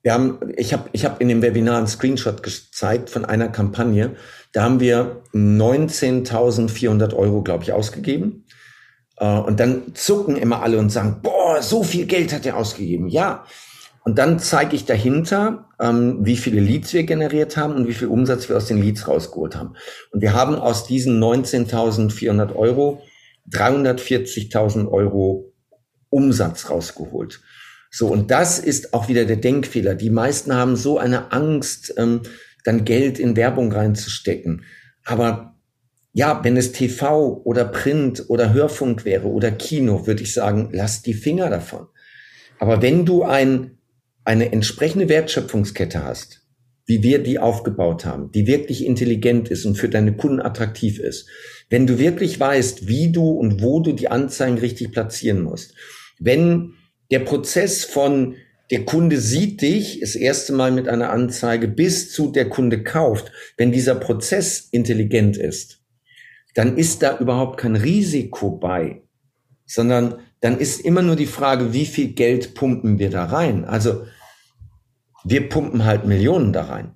wir haben, ich habe ich hab in dem Webinar einen Screenshot gezeigt von einer Kampagne. Da haben wir 19.400 Euro, glaube ich, ausgegeben. Äh, und dann zucken immer alle und sagen, boah, so viel Geld hat er ausgegeben. Ja. Und dann zeige ich dahinter, ähm, wie viele Leads wir generiert haben und wie viel Umsatz wir aus den Leads rausgeholt haben. Und wir haben aus diesen 19.400 Euro 340.000 Euro Umsatz rausgeholt. So, und das ist auch wieder der Denkfehler. Die meisten haben so eine Angst, ähm, dann Geld in Werbung reinzustecken. Aber ja, wenn es TV oder Print oder Hörfunk wäre oder Kino, würde ich sagen, lass die Finger davon. Aber wenn du ein, eine entsprechende Wertschöpfungskette hast, wie wir die aufgebaut haben, die wirklich intelligent ist und für deine Kunden attraktiv ist, wenn du wirklich weißt, wie du und wo du die Anzeigen richtig platzieren musst, wenn der Prozess von der Kunde sieht dich das erste Mal mit einer Anzeige bis zu der Kunde kauft, wenn dieser Prozess intelligent ist, dann ist da überhaupt kein Risiko bei, sondern dann ist immer nur die Frage, wie viel Geld pumpen wir da rein? Also wir pumpen halt Millionen da rein.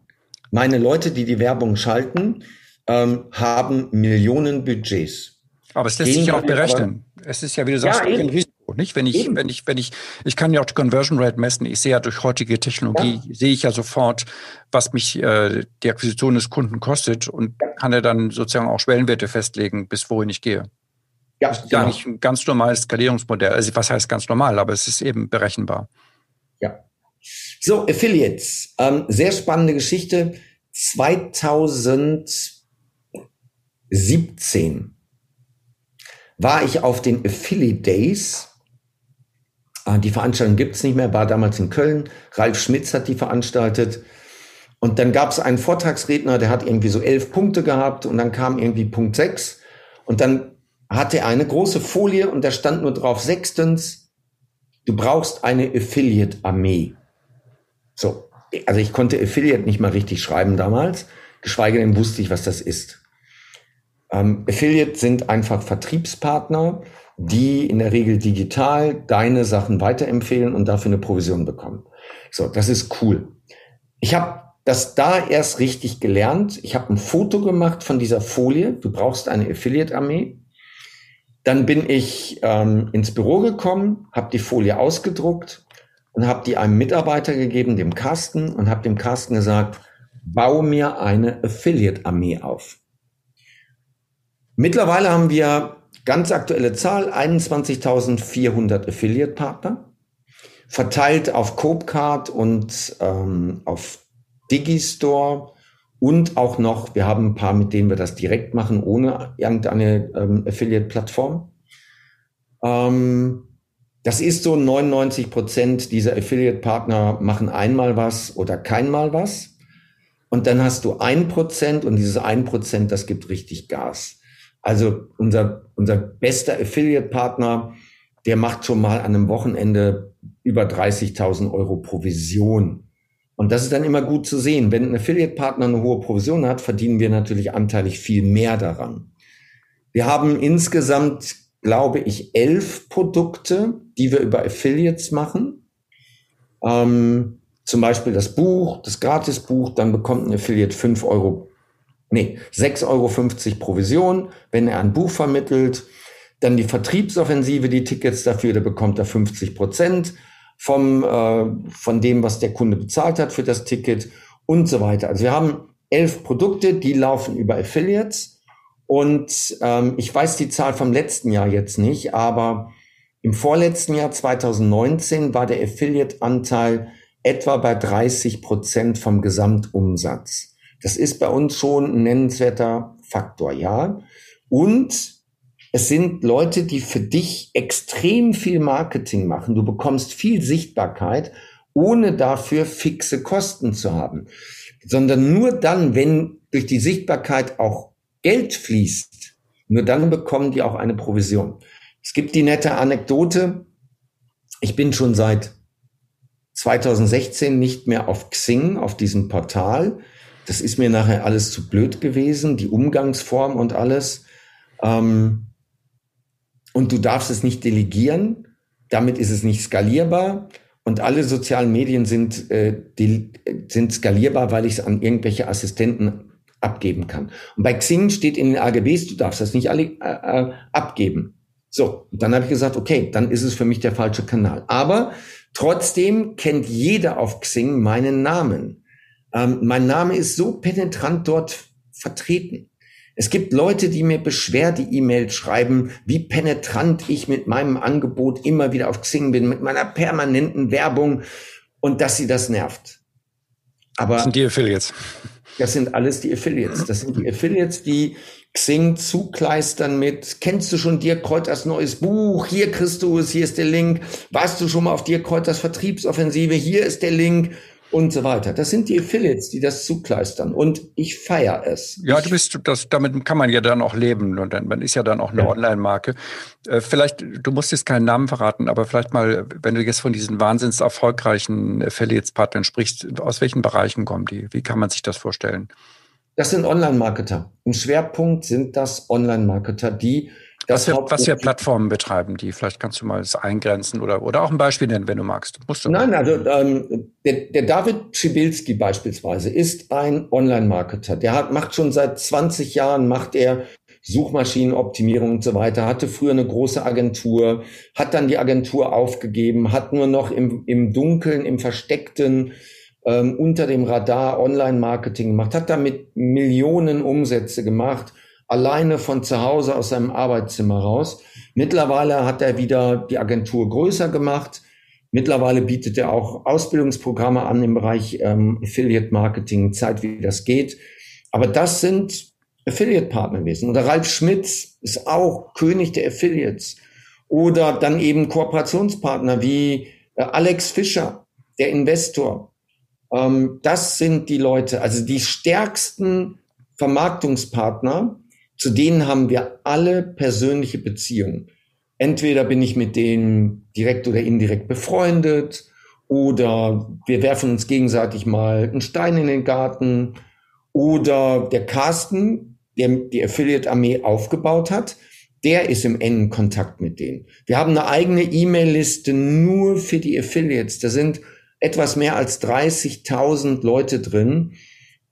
Meine Leute, die die Werbung schalten, ähm, haben Millionen Budgets. Aber es lässt Gehen sich auch berechnen. Es ist ja, wie du sagst, ja, ein Risiko. nicht? Wenn ich, Eben. wenn ich, wenn ich, ich kann ja auch die Conversion Rate messen. Ich sehe ja durch heutige Technologie, ja. sehe ich ja sofort, was mich äh, die Akquisition des Kunden kostet und kann ja dann sozusagen auch Schwellenwerte festlegen, bis wohin ich gehe. Ja, das ist genau. eigentlich ein ganz normales Skalierungsmodell. Also was heißt ganz normal, aber es ist eben berechenbar. Ja. So, Affiliates. Ähm, sehr spannende Geschichte. 2017 war ich auf den Affiliate Days. Ah, die Veranstaltung gibt's nicht mehr, war damals in Köln. Ralf Schmitz hat die veranstaltet. Und dann gab's einen Vortragsredner, der hat irgendwie so elf Punkte gehabt und dann kam irgendwie Punkt sechs. Und dann hatte er eine große Folie und da stand nur drauf, sechstens, du brauchst eine Affiliate-Armee. So, also ich konnte Affiliate nicht mal richtig schreiben damals, geschweige denn wusste ich, was das ist. Ähm, Affiliate sind einfach Vertriebspartner, die in der Regel digital deine Sachen weiterempfehlen und dafür eine Provision bekommen. So, das ist cool. Ich habe das da erst richtig gelernt. Ich habe ein Foto gemacht von dieser Folie. Du brauchst eine Affiliate-Armee. Dann bin ich ähm, ins Büro gekommen, habe die Folie ausgedruckt und habe die einem Mitarbeiter gegeben, dem Carsten, und habe dem Carsten gesagt, bau mir eine Affiliate-Armee auf. Mittlerweile haben wir ganz aktuelle Zahl, 21.400 Affiliate-Partner, verteilt auf Copecard und ähm, auf Digistore und auch noch, wir haben ein paar, mit denen wir das direkt machen, ohne irgendeine ähm, Affiliate-Plattform. Ähm, das ist so 99 Prozent dieser Affiliate-Partner machen einmal was oder keinmal was. Und dann hast du ein Prozent und dieses ein Prozent, das gibt richtig Gas. Also unser, unser bester Affiliate-Partner, der macht schon mal an einem Wochenende über 30.000 Euro Provision. Und das ist dann immer gut zu sehen. Wenn ein Affiliate-Partner eine hohe Provision hat, verdienen wir natürlich anteilig viel mehr daran. Wir haben insgesamt, glaube ich, elf Produkte, die wir über Affiliates machen. Ähm, zum Beispiel das Buch, das Gratisbuch, dann bekommt ein Affiliate fünf Euro nee, 6,50 Euro Provision, wenn er ein Buch vermittelt. Dann die Vertriebsoffensive, die Tickets dafür, da bekommt er 50 Prozent vom, äh, von dem, was der Kunde bezahlt hat für das Ticket und so weiter. Also wir haben elf Produkte, die laufen über Affiliates. Und ähm, ich weiß die Zahl vom letzten Jahr jetzt nicht, aber im vorletzten Jahr 2019 war der Affiliate-Anteil etwa bei 30 Prozent vom Gesamtumsatz. Das ist bei uns schon ein nennenswerter Faktor, ja. Und es sind Leute, die für dich extrem viel Marketing machen. Du bekommst viel Sichtbarkeit, ohne dafür fixe Kosten zu haben. Sondern nur dann, wenn durch die Sichtbarkeit auch Geld fließt, nur dann bekommen die auch eine Provision. Es gibt die nette Anekdote. Ich bin schon seit 2016 nicht mehr auf Xing, auf diesem Portal. Das ist mir nachher alles zu blöd gewesen, die Umgangsform und alles. Ähm, und du darfst es nicht delegieren. Damit ist es nicht skalierbar. Und alle sozialen Medien sind, äh, sind skalierbar, weil ich es an irgendwelche Assistenten abgeben kann. Und bei Xing steht in den AGBs, du darfst das nicht alle äh, äh, abgeben. So, dann habe ich gesagt, okay, dann ist es für mich der falsche Kanal. Aber trotzdem kennt jeder auf Xing meinen Namen. Ähm, mein Name ist so penetrant dort vertreten. Es gibt Leute, die mir Beschwerde-E-Mails schreiben, wie penetrant ich mit meinem Angebot immer wieder auf Xing bin, mit meiner permanenten Werbung und dass sie das nervt. Aber das sind die Affiliates. Das sind alles die Affiliates. Das sind die Affiliates, die Xing zukleistern mit, kennst du schon Dirk Kräuters neues Buch? Hier kriegst du es, hier ist der Link. Warst du schon mal auf Dirk Kräuters Vertriebsoffensive? Hier ist der Link und so weiter. Das sind die Affiliates, die das zukleistern und ich feiere es. Ja, du bist das damit kann man ja dann auch leben und dann man ist ja dann auch eine ja. Online-Marke. Äh, vielleicht du musst jetzt keinen Namen verraten, aber vielleicht mal, wenn du jetzt von diesen wahnsinns erfolgreichen Affiliates-Partnern sprichst, aus welchen Bereichen kommen die? Wie kann man sich das vorstellen? Das sind Online-Marketer. Im Schwerpunkt sind das Online-Marketer, die was für, was für Plattformen betreiben die? Vielleicht kannst du mal das eingrenzen oder, oder auch ein Beispiel nennen, wenn du magst. Musst du Nein, also ähm, der, der David Schibilski beispielsweise ist ein Online-Marketer. Der hat, macht schon seit 20 Jahren, macht er Suchmaschinenoptimierung und so weiter, hatte früher eine große Agentur, hat dann die Agentur aufgegeben, hat nur noch im, im Dunkeln, im Versteckten, ähm, unter dem Radar Online-Marketing gemacht, hat damit Millionen Umsätze gemacht, alleine von zu Hause aus seinem Arbeitszimmer raus. Mittlerweile hat er wieder die Agentur größer gemacht. Mittlerweile bietet er auch Ausbildungsprogramme an im Bereich ähm, Affiliate Marketing, Zeit, wie das geht. Aber das sind Affiliate-Partner gewesen. Oder Ralf Schmitz ist auch König der Affiliates. Oder dann eben Kooperationspartner wie äh, Alex Fischer, der Investor. Ähm, das sind die Leute, also die stärksten Vermarktungspartner, zu denen haben wir alle persönliche Beziehungen. Entweder bin ich mit denen direkt oder indirekt befreundet oder wir werfen uns gegenseitig mal einen Stein in den Garten oder der Carsten, der die Affiliate-Armee aufgebaut hat, der ist im engen Kontakt mit denen. Wir haben eine eigene E-Mail-Liste nur für die Affiliates. Da sind etwas mehr als 30.000 Leute drin.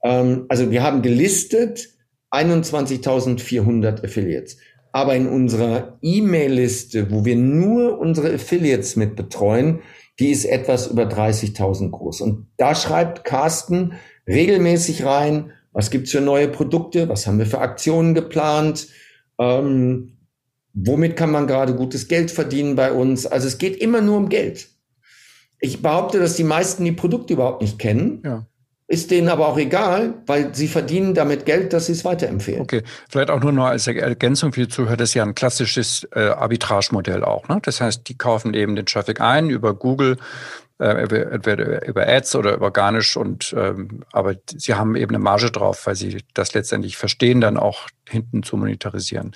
Ähm, also wir haben gelistet 21.400 Affiliates. Aber in unserer E-Mail-Liste, wo wir nur unsere Affiliates mit betreuen, die ist etwas über 30.000 groß. Und da schreibt Carsten regelmäßig rein, was gibt's für neue Produkte, was haben wir für Aktionen geplant, ähm, womit kann man gerade gutes Geld verdienen bei uns. Also es geht immer nur um Geld. Ich behaupte, dass die meisten die Produkte überhaupt nicht kennen. Ja. Ist denen aber auch egal, weil sie verdienen damit Geld, dass sie es weiterempfehlen. Okay, vielleicht auch nur noch als Ergänzung für die Zuhörer, das ist ja ein klassisches äh, Arbitrage-Modell auch. Ne? Das heißt, die kaufen eben den Traffic ein über Google, äh, entweder über Ads oder organisch und ähm, aber sie haben eben eine Marge drauf, weil sie das letztendlich verstehen, dann auch hinten zu monetarisieren.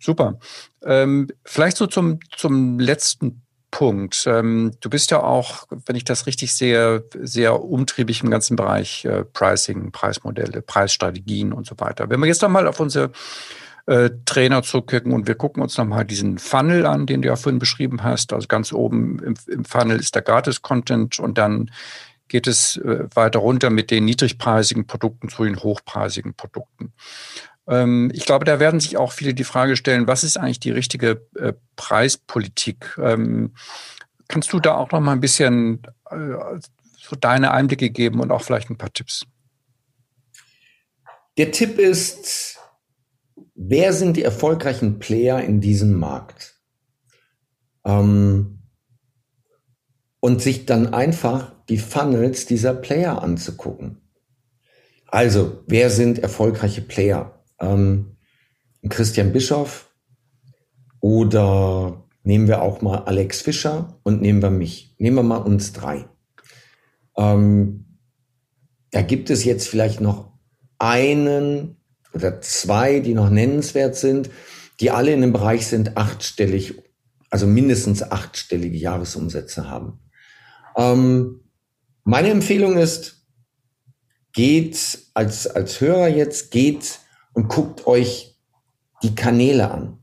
Super. Ähm, vielleicht so zum, zum letzten Punkt. Ähm, du bist ja auch, wenn ich das richtig sehe, sehr umtriebig im ganzen Bereich äh, Pricing, Preismodelle, Preisstrategien und so weiter. Wenn wir jetzt nochmal auf unsere äh, Trainer zurückgucken und wir gucken uns nochmal diesen Funnel an, den du ja vorhin beschrieben hast. Also ganz oben im, im Funnel ist der Gratis-Content und dann geht es äh, weiter runter mit den niedrigpreisigen Produkten zu den hochpreisigen Produkten. Ähm, ich glaube, da werden sich auch viele die Frage stellen, was ist eigentlich die richtige äh, Preispolitik? Ähm, kannst du da auch noch mal ein bisschen äh, so deine Einblicke geben und auch vielleicht ein paar Tipps? Der Tipp ist, wer sind die erfolgreichen Player in diesem Markt? Ähm, und sich dann einfach die Funnels dieser Player anzugucken. Also, wer sind erfolgreiche Player? Ähm, Christian Bischoff oder nehmen wir auch mal Alex Fischer und nehmen wir mich. Nehmen wir mal uns drei. Ähm, da gibt es jetzt vielleicht noch einen oder zwei, die noch nennenswert sind, die alle in dem Bereich sind achtstellig, also mindestens achtstellige Jahresumsätze haben. Ähm, meine Empfehlung ist, geht als, als Hörer jetzt, geht und guckt euch die Kanäle an.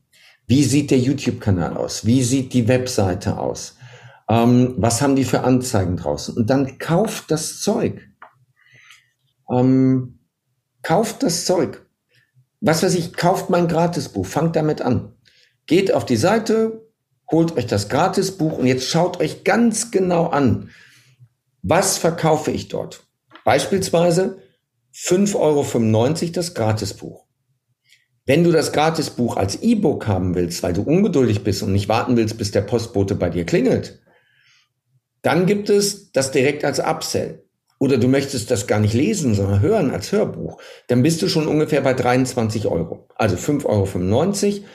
Wie sieht der YouTube-Kanal aus? Wie sieht die Webseite aus? Ähm, was haben die für Anzeigen draußen? Und dann kauft das Zeug. Ähm, kauft das Zeug. Was weiß ich, kauft mein Gratisbuch, fangt damit an. Geht auf die Seite, holt euch das Gratisbuch und jetzt schaut euch ganz genau an, was verkaufe ich dort. Beispielsweise 5,95 Euro das Gratisbuch. Wenn du das Gratisbuch als E-Book haben willst, weil du ungeduldig bist und nicht warten willst, bis der Postbote bei dir klingelt, dann gibt es das direkt als Upsell. Oder du möchtest das gar nicht lesen, sondern hören als Hörbuch. Dann bist du schon ungefähr bei 23 Euro. Also 5,95 Euro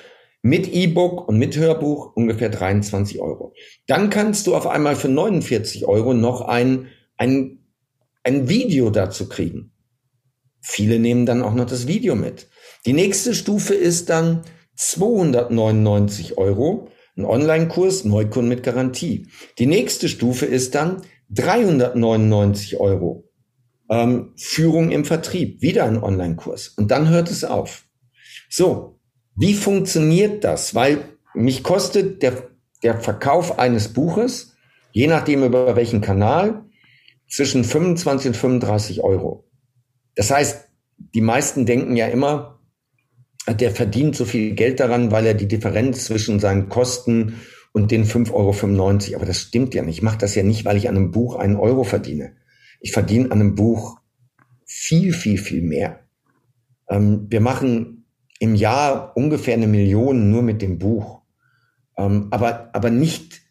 mit E-Book und mit Hörbuch ungefähr 23 Euro. Dann kannst du auf einmal für 49 Euro noch ein, ein, ein Video dazu kriegen. Viele nehmen dann auch noch das Video mit. Die nächste Stufe ist dann 299 Euro, ein Online-Kurs, Neukunden mit Garantie. Die nächste Stufe ist dann 399 Euro, ähm, Führung im Vertrieb, wieder ein Online-Kurs. Und dann hört es auf. So, wie funktioniert das? Weil mich kostet der, der Verkauf eines Buches, je nachdem über welchen Kanal, zwischen 25 und 35 Euro. Das heißt, die meisten denken ja immer, der verdient so viel Geld daran, weil er die Differenz zwischen seinen Kosten und den 5,95 Euro, aber das stimmt ja nicht. Ich mache das ja nicht, weil ich an einem Buch einen Euro verdiene. Ich verdiene an einem Buch viel, viel, viel mehr. Ähm, wir machen im Jahr ungefähr eine Million nur mit dem Buch. Ähm, aber, aber nicht,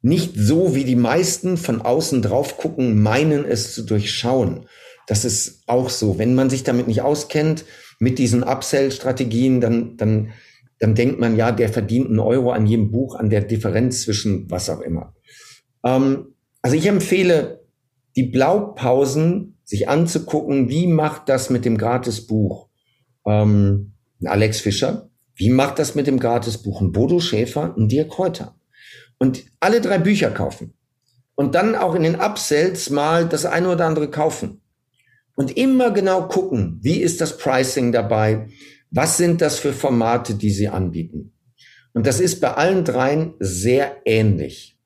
nicht so, wie die meisten von außen drauf gucken, meinen es zu durchschauen. Das ist auch so. Wenn man sich damit nicht auskennt, mit diesen Upsell-Strategien, dann, dann, dann denkt man, ja, der verdient einen Euro an jedem Buch, an der Differenz zwischen was auch immer. Ähm, also ich empfehle, die Blaupausen sich anzugucken, wie macht das mit dem Gratisbuch ähm, Alex Fischer, wie macht das mit dem Gratisbuch ein Bodo Schäfer, ein Dirk Kräuter. Und alle drei Bücher kaufen. Und dann auch in den Upsells mal das eine oder andere kaufen. Und immer genau gucken, wie ist das Pricing dabei? Was sind das für Formate, die sie anbieten? Und das ist bei allen dreien sehr ähnlich.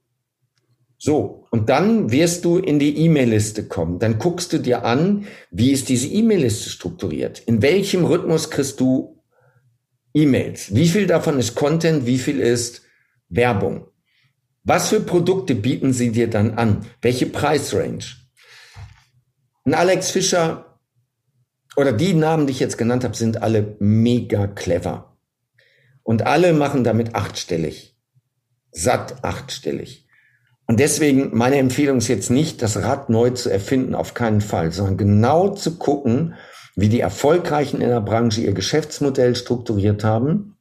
So, und dann wirst du in die E-Mail-Liste kommen. Dann guckst du dir an, wie ist diese E-Mail-Liste strukturiert? In welchem Rhythmus kriegst du E-Mails? Wie viel davon ist Content? Wie viel ist Werbung? Was für Produkte bieten sie dir dann an? Welche Preisrange? Und Alex Fischer oder die Namen, die ich jetzt genannt habe, sind alle mega clever. Und alle machen damit achtstellig. Satt achtstellig. Und deswegen meine Empfehlung ist jetzt nicht, das Rad neu zu erfinden, auf keinen Fall, sondern genau zu gucken, wie die Erfolgreichen in der Branche ihr Geschäftsmodell strukturiert haben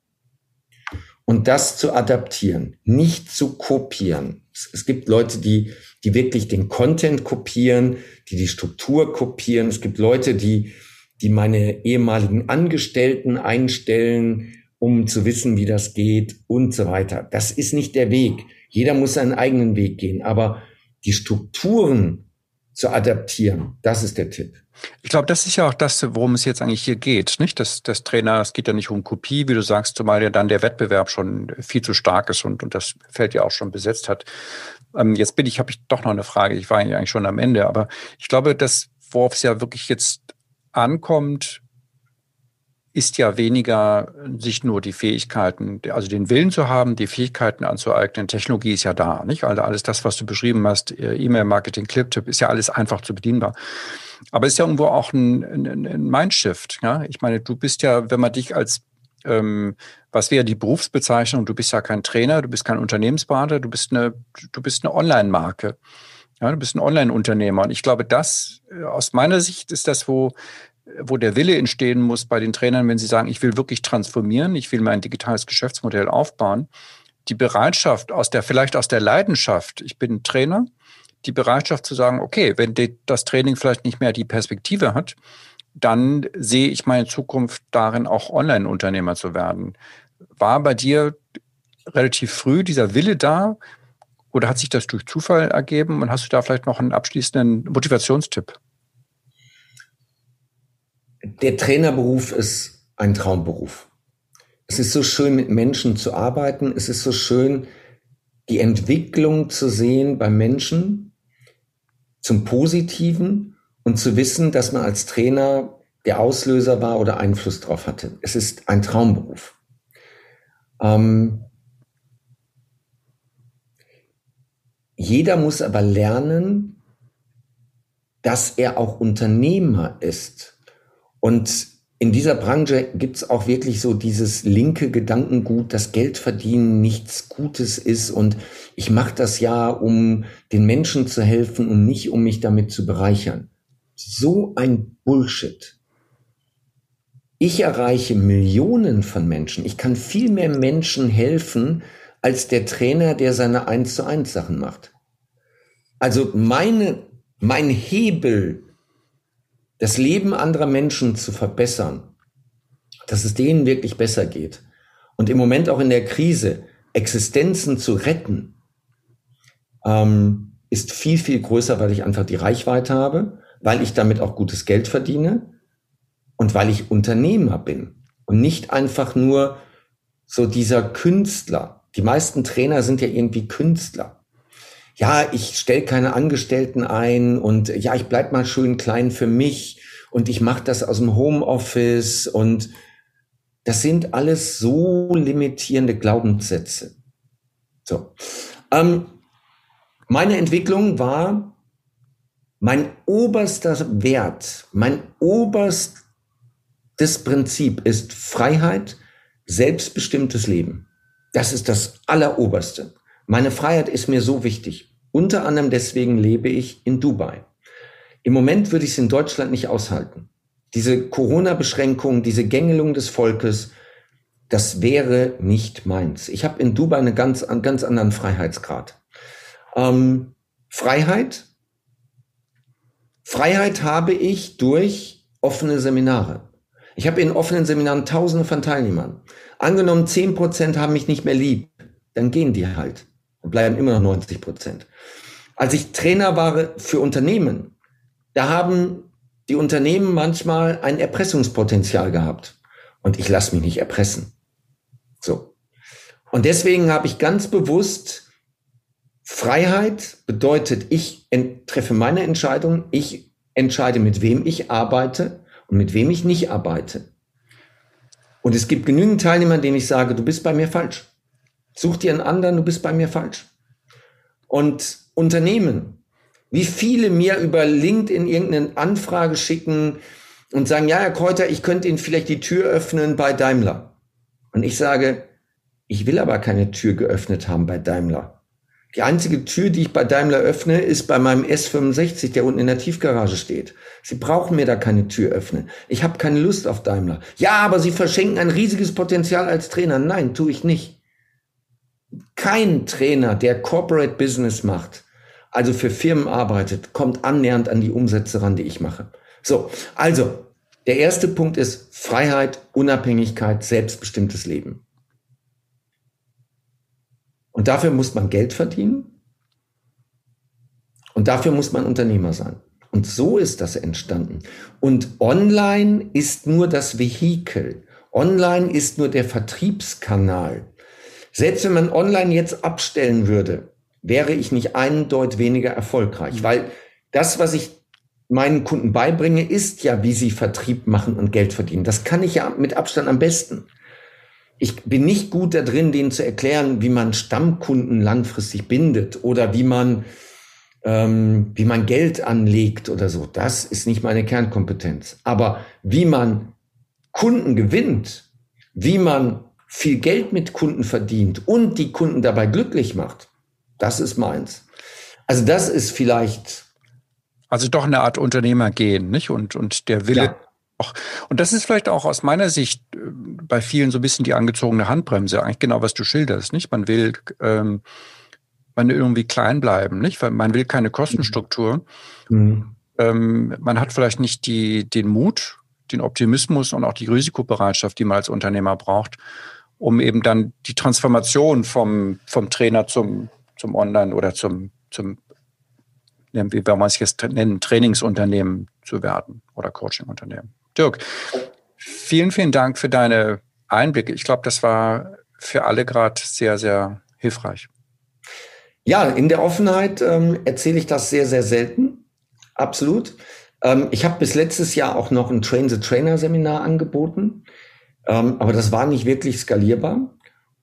und das zu adaptieren, nicht zu kopieren. Es gibt Leute, die die wirklich den Content kopieren, die die Struktur kopieren. Es gibt Leute, die, die meine ehemaligen Angestellten einstellen, um zu wissen, wie das geht und so weiter. Das ist nicht der Weg. Jeder muss seinen eigenen Weg gehen. Aber die Strukturen zu adaptieren, das ist der Tipp. Ich glaube, das ist ja auch das, worum es jetzt eigentlich hier geht, nicht? Das, das Trainer, es geht ja nicht um Kopie, wie du sagst, zumal ja dann der Wettbewerb schon viel zu stark ist und, und das Feld ja auch schon besetzt hat. Ähm, jetzt bin ich, habe ich doch noch eine Frage. Ich war eigentlich schon am Ende, aber ich glaube, das, worauf es ja wirklich jetzt ankommt, ist ja weniger sich nur die Fähigkeiten, also den Willen zu haben, die Fähigkeiten anzueignen. Technologie ist ja da, nicht? Also alles das, was du beschrieben hast, äh, E-Mail-Marketing, Clip-Tip, ist ja alles einfach zu bedienbar. Aber ist ja irgendwo auch ein, ein, ein Mindshift. Ja? Ich meine, du bist ja, wenn man dich als ähm, was wäre die Berufsbezeichnung? Du bist ja kein Trainer, du bist kein Unternehmensberater, du bist eine, du bist eine Online-Marke. Ja, du bist ein Online-Unternehmer. Und ich glaube, das, äh, aus meiner Sicht, ist das, wo, wo der Wille entstehen muss bei den Trainern, wenn sie sagen, ich will wirklich transformieren, ich will mein digitales Geschäftsmodell aufbauen. Die Bereitschaft aus der, vielleicht aus der Leidenschaft, ich bin Trainer, die Bereitschaft zu sagen, okay, wenn das Training vielleicht nicht mehr die Perspektive hat, dann sehe ich meine Zukunft darin, auch Online-Unternehmer zu werden. War bei dir relativ früh dieser Wille da oder hat sich das durch Zufall ergeben und hast du da vielleicht noch einen abschließenden Motivationstipp? Der Trainerberuf ist ein Traumberuf. Es ist so schön, mit Menschen zu arbeiten. Es ist so schön, die Entwicklung zu sehen bei Menschen zum Positiven und zu wissen, dass man als Trainer der Auslöser war oder Einfluss drauf hatte. Es ist ein Traumberuf. Ähm, jeder muss aber lernen, dass er auch Unternehmer ist. Und in dieser Branche gibt es auch wirklich so dieses linke Gedankengut, dass Geld verdienen nichts Gutes ist und ich mache das ja, um den Menschen zu helfen und nicht um mich damit zu bereichern so ein Bullshit. Ich erreiche Millionen von Menschen. Ich kann viel mehr Menschen helfen als der Trainer, der seine 1 zu 1 Sachen macht. Also meine, mein Hebel, das Leben anderer Menschen zu verbessern, dass es denen wirklich besser geht und im Moment auch in der Krise Existenzen zu retten, ähm, ist viel, viel größer, weil ich einfach die Reichweite habe weil ich damit auch gutes Geld verdiene und weil ich Unternehmer bin und nicht einfach nur so dieser Künstler. Die meisten Trainer sind ja irgendwie Künstler. Ja, ich stelle keine Angestellten ein und ja, ich bleib mal schön klein für mich und ich mache das aus dem Homeoffice und Das sind alles so limitierende Glaubenssätze. So. Ähm, meine Entwicklung war, mein oberster Wert, mein oberstes Prinzip ist Freiheit, selbstbestimmtes Leben. Das ist das Alleroberste. Meine Freiheit ist mir so wichtig. Unter anderem deswegen lebe ich in Dubai. Im Moment würde ich es in Deutschland nicht aushalten. Diese Corona-Beschränkungen, diese Gängelung des Volkes, das wäre nicht meins. Ich habe in Dubai einen ganz, einen ganz anderen Freiheitsgrad. Ähm, Freiheit. Freiheit habe ich durch offene Seminare. Ich habe in offenen Seminaren Tausende von Teilnehmern. Angenommen, zehn Prozent haben mich nicht mehr lieb, dann gehen die halt und bleiben immer noch 90 Prozent. Als ich Trainer war für Unternehmen, da haben die Unternehmen manchmal ein Erpressungspotenzial gehabt. Und ich lasse mich nicht erpressen. So. Und deswegen habe ich ganz bewusst Freiheit bedeutet, ich treffe meine Entscheidung, ich entscheide, mit wem ich arbeite und mit wem ich nicht arbeite. Und es gibt genügend Teilnehmer, denen ich sage, du bist bei mir falsch. Such dir einen anderen, du bist bei mir falsch. Und Unternehmen, wie viele mir über LinkedIn irgendeine Anfrage schicken und sagen, ja, Herr Kräuter, ich könnte Ihnen vielleicht die Tür öffnen bei Daimler. Und ich sage, ich will aber keine Tür geöffnet haben bei Daimler. Die einzige Tür, die ich bei Daimler öffne, ist bei meinem S65, der unten in der Tiefgarage steht. Sie brauchen mir da keine Tür öffnen. Ich habe keine Lust auf Daimler. Ja, aber Sie verschenken ein riesiges Potenzial als Trainer. Nein, tue ich nicht. Kein Trainer, der Corporate Business macht, also für Firmen arbeitet, kommt annähernd an die Umsätze ran, die ich mache. So, also der erste Punkt ist Freiheit, Unabhängigkeit, selbstbestimmtes Leben. Und dafür muss man Geld verdienen und dafür muss man Unternehmer sein. Und so ist das entstanden. Und online ist nur das Vehikel. Online ist nur der Vertriebskanal. Selbst wenn man online jetzt abstellen würde, wäre ich nicht einen Deut weniger erfolgreich, weil das, was ich meinen Kunden beibringe, ist ja, wie sie Vertrieb machen und Geld verdienen. Das kann ich ja mit Abstand am besten. Ich bin nicht gut da drin, denen zu erklären, wie man Stammkunden langfristig bindet oder wie man, ähm, wie man Geld anlegt oder so. Das ist nicht meine Kernkompetenz. Aber wie man Kunden gewinnt, wie man viel Geld mit Kunden verdient und die Kunden dabei glücklich macht, das ist meins. Also das ist vielleicht. Also doch eine Art Unternehmer gehen, nicht? Und, und der Wille. Ja. Auch, und das ist vielleicht auch aus meiner Sicht äh, bei vielen so ein bisschen die angezogene Handbremse, eigentlich genau, was du schilderst, nicht? Man will, ähm, man will irgendwie klein bleiben, nicht? Weil man will keine Kostenstruktur. Mhm. Ähm, man hat vielleicht nicht die, den Mut, den Optimismus und auch die Risikobereitschaft, die man als Unternehmer braucht, um eben dann die Transformation vom, vom Trainer zum, zum Online oder zum, zum wie wir es jetzt nennen, Trainingsunternehmen zu werden oder Coachingunternehmen. Dirk, vielen, vielen Dank für deine Einblicke. Ich glaube, das war für alle gerade sehr, sehr hilfreich. Ja, in der Offenheit ähm, erzähle ich das sehr, sehr selten. Absolut. Ähm, ich habe bis letztes Jahr auch noch ein Train the Trainer Seminar angeboten, ähm, aber das war nicht wirklich skalierbar.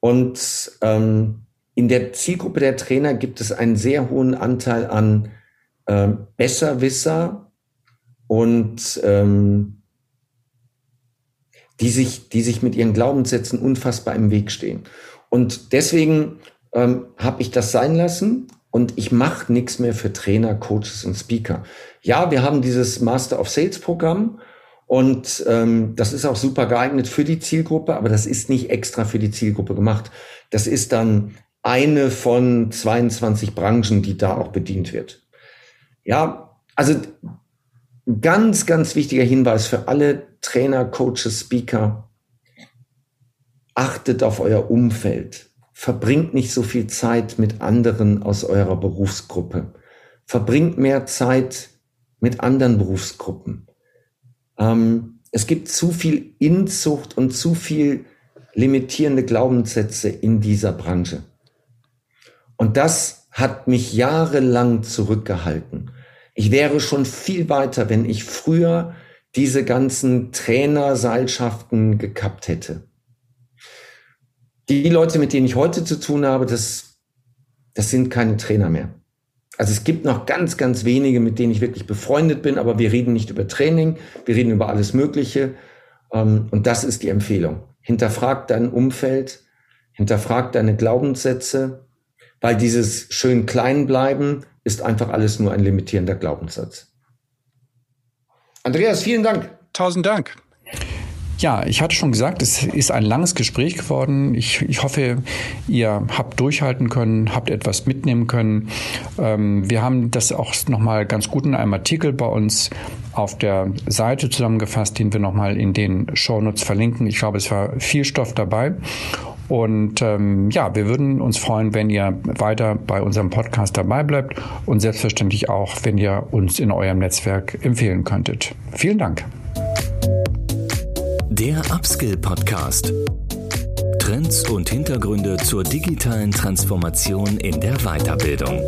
Und ähm, in der Zielgruppe der Trainer gibt es einen sehr hohen Anteil an äh, Besserwisser und ähm, die sich, die sich mit ihren Glaubenssätzen unfassbar im Weg stehen. Und deswegen ähm, habe ich das sein lassen und ich mache nichts mehr für Trainer, Coaches und Speaker. Ja, wir haben dieses Master of Sales Programm und ähm, das ist auch super geeignet für die Zielgruppe, aber das ist nicht extra für die Zielgruppe gemacht. Das ist dann eine von 22 Branchen, die da auch bedient wird. Ja, also ganz, ganz wichtiger Hinweis für alle Trainer, Coaches, Speaker. Achtet auf euer Umfeld. Verbringt nicht so viel Zeit mit anderen aus eurer Berufsgruppe. Verbringt mehr Zeit mit anderen Berufsgruppen. Ähm, es gibt zu viel Inzucht und zu viel limitierende Glaubenssätze in dieser Branche. Und das hat mich jahrelang zurückgehalten. Ich wäre schon viel weiter, wenn ich früher diese ganzen Trainerseilschaften gekappt hätte. die Leute, mit denen ich heute zu tun habe, das, das sind keine Trainer mehr. Also es gibt noch ganz, ganz wenige, mit denen ich wirklich befreundet bin, aber wir reden nicht über Training, wir reden über alles Mögliche. Ähm, und das ist die Empfehlung. Hinterfrag dein Umfeld, hinterfrag deine Glaubenssätze, weil dieses schön klein bleiben ist einfach alles nur ein limitierender Glaubenssatz. Andreas, vielen Dank. Tausend Dank. Ja, ich hatte schon gesagt, es ist ein langes Gespräch geworden. Ich, ich hoffe, ihr habt durchhalten können, habt etwas mitnehmen können. Ähm, wir haben das auch nochmal ganz gut in einem Artikel bei uns auf der Seite zusammengefasst, den wir nochmal in den Shownotes verlinken. Ich glaube, es war viel Stoff dabei. Und ähm, ja, wir würden uns freuen, wenn ihr weiter bei unserem Podcast dabei bleibt und selbstverständlich auch, wenn ihr uns in eurem Netzwerk empfehlen könntet. Vielen Dank. Der Upskill Podcast. Trends und Hintergründe zur digitalen Transformation in der Weiterbildung.